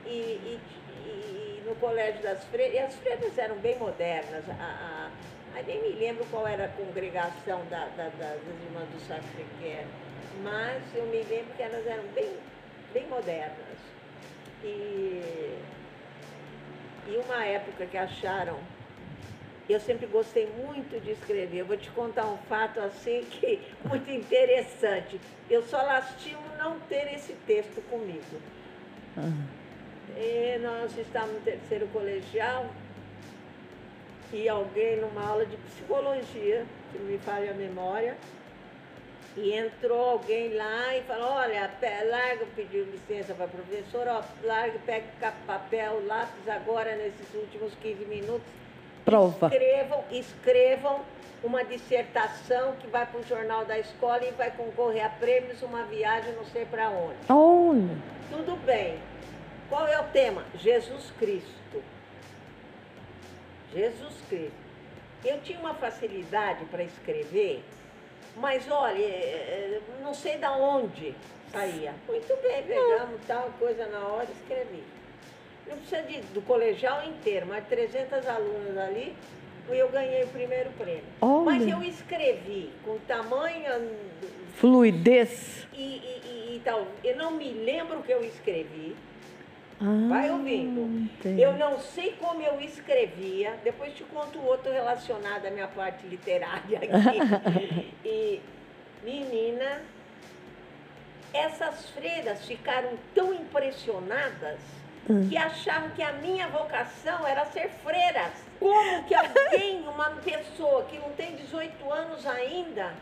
E, e- e no colégio das freiras, e as freiras eram bem modernas. A, a, a- nem me lembro qual era a congregação da- da- da- das irmãs do Sacré-Cœur, mas eu me lembro que elas eram bem, bem modernas. E, e uma época que acharam. Eu sempre gostei muito de escrever. Eu vou te contar um fato assim que muito interessante. Eu só lastimo não ter esse texto comigo. Ah, E nós estávamos no terceiro colegial e alguém numa aula de psicologia, se não me falha a memória, e entrou alguém lá e falou, olha, larga, pediu licença para a professora, ó, larga, pega papel, lápis agora nesses últimos 15 minutos. Prova. Escrevam, escrevam uma dissertação que vai para o jornal da escola e vai concorrer a prêmios, uma viagem não sei para onde. Olha. Tudo bem. Qual é o tema? Jesus Cristo. Jesus Cristo. Eu tinha uma facilidade para escrever, mas olha, eh, não sei da onde saía. Muito bem, pegamos tal coisa na hora e escrevi. Não precisa de, do colegial inteiro, mas 300 alunos ali, e eu ganhei o primeiro prêmio. Olha. Mas eu escrevi com tamanha Fluidez. e, e, e, e tal. Eu não me lembro o que eu escrevi. Ah, Vai ouvindo. entendi. Eu não sei como eu escrevia, depois te conto outro relacionado à minha parte literária aqui. e, menina, essas freiras ficaram tão impressionadas Hum. que achavam que a minha vocação era ser freiras. Como que alguém, uma pessoa que não tem 18 anos ainda,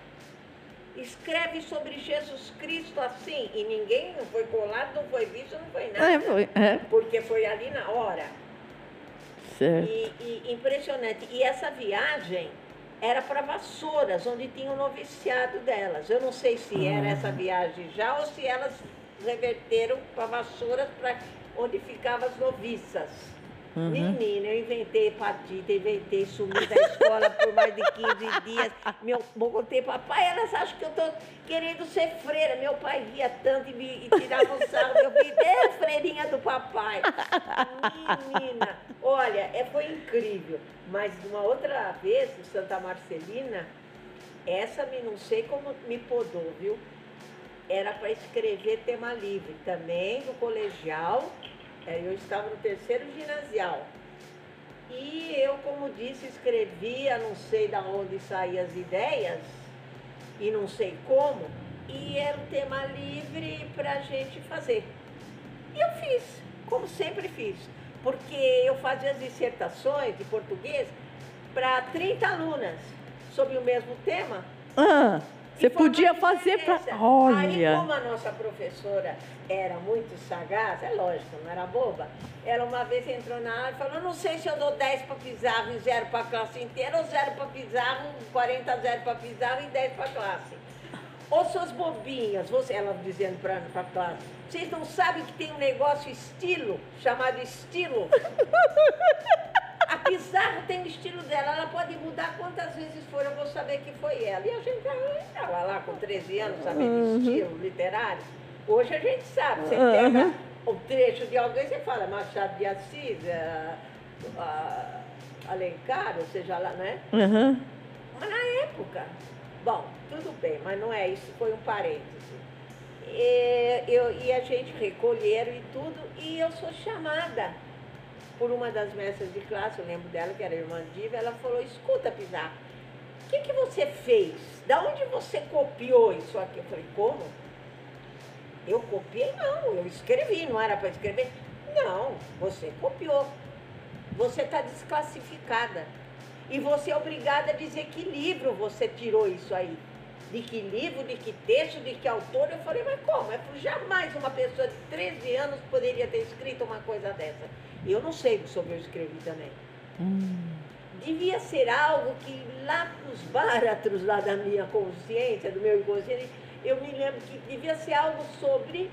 escreve sobre Jesus Cristo assim? E ninguém não foi colado, não foi visto, não foi nada É, foi, é, porque foi ali na hora. certo. E, e impressionante. E essa viagem era para Vassouras, onde tinha o noviciado delas. Eu não sei se era Ah. essa viagem já ou se elas reverteram para Vassouras, para onde ficavam as noviças. Uhum. Menina, eu inventei hepatite, inventei sumir da escola por mais de 15 dias. Meu, contei, papai, elas acham que eu estou querendo ser freira. Meu pai ria tanto e, me, e tirava um sarro. Eu vi, é freirinha do papai. Menina, olha, é, foi incrível. Mas uma outra vez, em Santa Marcelina, essa me não sei como me podou, viu? Era para escrever tema livre, também do colegial, É, eu estava no terceiro ginasial. E eu, como disse, escrevia, não sei de onde saíam as ideias, e não sei como, e era um tema livre para a gente fazer. E eu fiz, como sempre fiz, porque eu fazia as dissertações de português para 30 alunas sobre o mesmo tema. Ah. Você podia fazer para. Olha. Aí, como a nossa professora era muito sagaz, é lógico, não era boba, ela uma vez entrou na aula e falou: Não sei se eu dou 10 para Pizarro e 0 para a classe inteira, ou 0 para Pizarro, 40 0 para Pizarro e 10 para a classe. Ô suas bobinhas, você, ela dizendo para a classe, vocês não sabem que tem um negócio estilo, chamado estilo? A Pizarro tem o estilo dela, ela pode mudar quantas vezes for, eu vou saber que foi ela. E a gente estava lá com 13 anos, sabendo uhum. estilo literário. Hoje a gente sabe, você uhum. pega o trecho de alguém, você fala Machado de Assis, uh, uh, Alencar, ou seja lá, né? Uhum. Mas na época, bom, tudo bem, mas não é isso, foi um parêntese. E, eu, e a gente recolheram e tudo, e eu sou chamada por uma das mestras de classe, eu lembro dela, que era a irmã Diva, ela falou, escuta, Pizarro, o que, que você fez? Da onde você copiou isso aqui? Eu falei, como? Eu copiei? Não, eu escrevi, não era para escrever? Não, você copiou. Você está desclassificada. E você é obrigada a dizer que livro você tirou isso aí. De que livro, de que texto, de que autor. Eu falei, mas como? É jamais uma pessoa de 13 anos poderia ter escrito uma coisa dessa. Eu não sei sobre eu escrevi também. Hum. Devia ser algo que lá nos báratros lá da minha consciência, do meu inconsciente, eu me lembro que devia ser algo sobre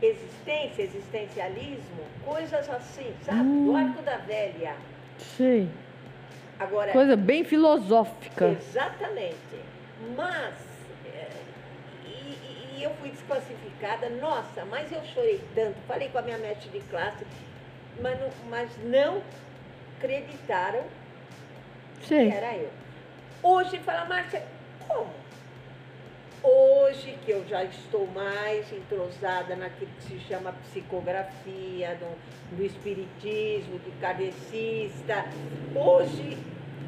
existência, existencialismo, coisas assim, sabe? Hum. Do arco da velha. Sim. Agora, Coisa bem filosófica. Exatamente. Mas, é, e, e, eu fui desclassificada, nossa, mas eu chorei tanto. Falei com a minha mestre de classe, mas não, acreditaram Sim. que era eu. Hoje fala, Márcia, como? Hoje que eu já estou mais entrosada naquilo que se chama psicografia, do, do espiritismo, de kardecista, hoje,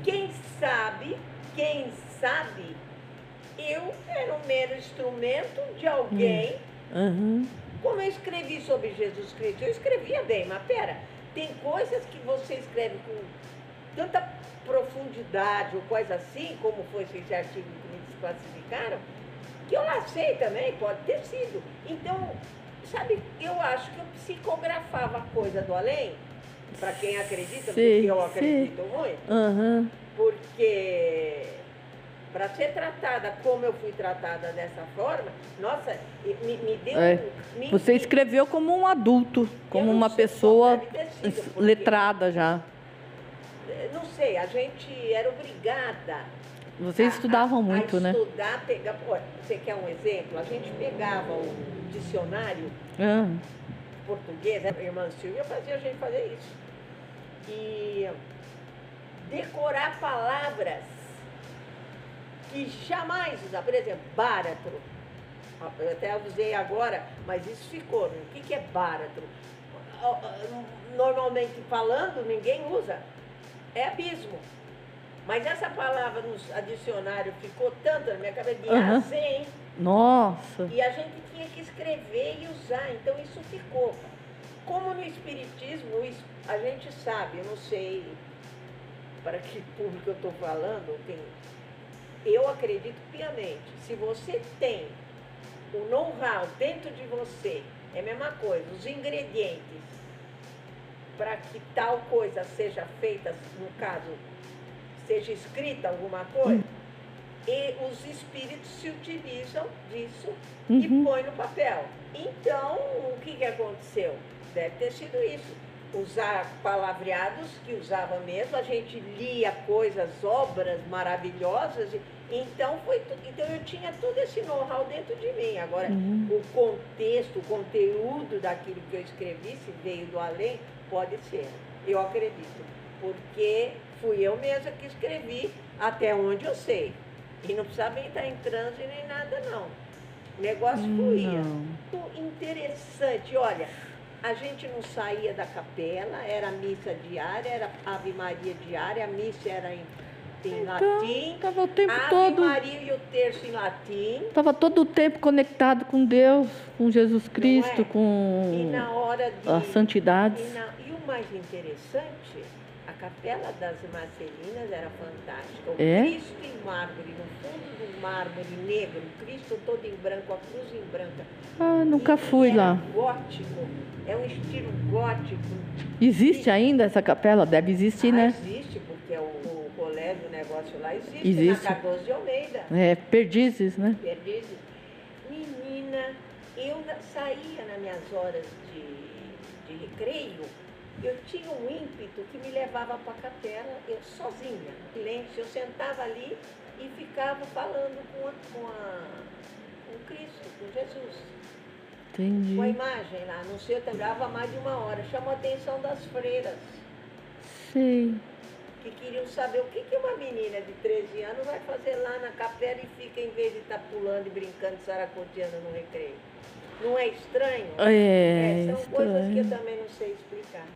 quem sabe, quem sabe, eu era um mero instrumento de alguém uhum. Como eu escrevi sobre Jesus Cristo, eu escrevia bem, mas pera, tem coisas que você escreve com tanta profundidade ou coisa assim, como foi esse artigo que me desclassificaram, que eu lacei também, pode ter sido. Então, sabe, eu acho que eu psicografava a coisa do além, para quem acredita, sim, porque eu acredito sim. muito, uhum. porque para ser tratada como eu fui tratada dessa forma, nossa, me, me deu. É. Me, Você escreveu como um adulto, como uma pessoa sido, letrada já. Não sei, a gente era obrigada. Vocês a, estudavam a, muito, a né? Estudar, pegar. Você quer um exemplo? A gente pegava o dicionário ah. português, a irmã Silvia fazia a gente fazer isso. E decorar palavras que jamais usar. Por exemplo, báratro. Eu até usei agora, mas isso ficou. O que é báratro? Normalmente falando, ninguém usa. É abismo. Mas essa palavra no dicionário ficou tanto na minha cabeça de uhum. arzen. Nossa! E a gente tinha que escrever e usar, então isso ficou. Como no Espiritismo, a gente sabe, eu não sei para que público eu estou falando, quem eu acredito piamente, se você tem o know-how dentro de você, é a mesma coisa, os ingredientes para que tal coisa seja feita, no caso, seja escrita alguma coisa, e os espíritos se utilizam disso uhum. e põem no papel. Então, o que, que aconteceu? Deve ter sido isso usar palavreados que usava mesmo, a gente lia coisas, obras maravilhosas, então foi então eu tinha todo esse know-how dentro de mim. Agora, uhum. o contexto, o conteúdo daquilo que eu escrevi, se veio do além, pode ser. Eu acredito. Porque fui eu mesma que escrevi até onde eu sei. E não precisava estar em transe nem nada, não. O negócio fluía. Interessante. Olha, a gente não saía da capela, era missa diária, era Ave Maria diária, a missa era em, em Então, latim. estava o tempo Ave todo. Maria e o terço em latim. Estava todo o tempo conectado com Deus, com Jesus Cristo, é? com E na hora de. as santidades. E, na- e o mais interessante, a capela das Marcelinas era fantástica. O É? Cristo em mármore, no fundo do mármore negro, o Cristo todo em branco, a cruz em branca. Ah, nunca E fui lá. Gótico, é um estilo gótico. Existe ainda essa capela? Deve existir, Ah, né? Existe, porque o, o colégio, o negócio lá existe, Existe. na Cardoso de Almeida. É, perdizes, né? Perdizes. Menina, eu saía nas minhas horas de, de recreio, eu tinha um ímpeto que me levava para a capela, eu sozinha, silêncio, eu sentava ali e ficava falando com, a, com, a, com Cristo, com Jesus. Entendi. Com a imagem lá, não sei, eu demorava mais de uma hora. Chamou a atenção das freiras, Sei. Que queriam saber o que, que uma menina de 13 anos vai fazer lá na capela e fica, em vez de estar pulando e brincando, saracoteando no recreio. Não é estranho? É, são coisas que eu estranho. também não sei explicar.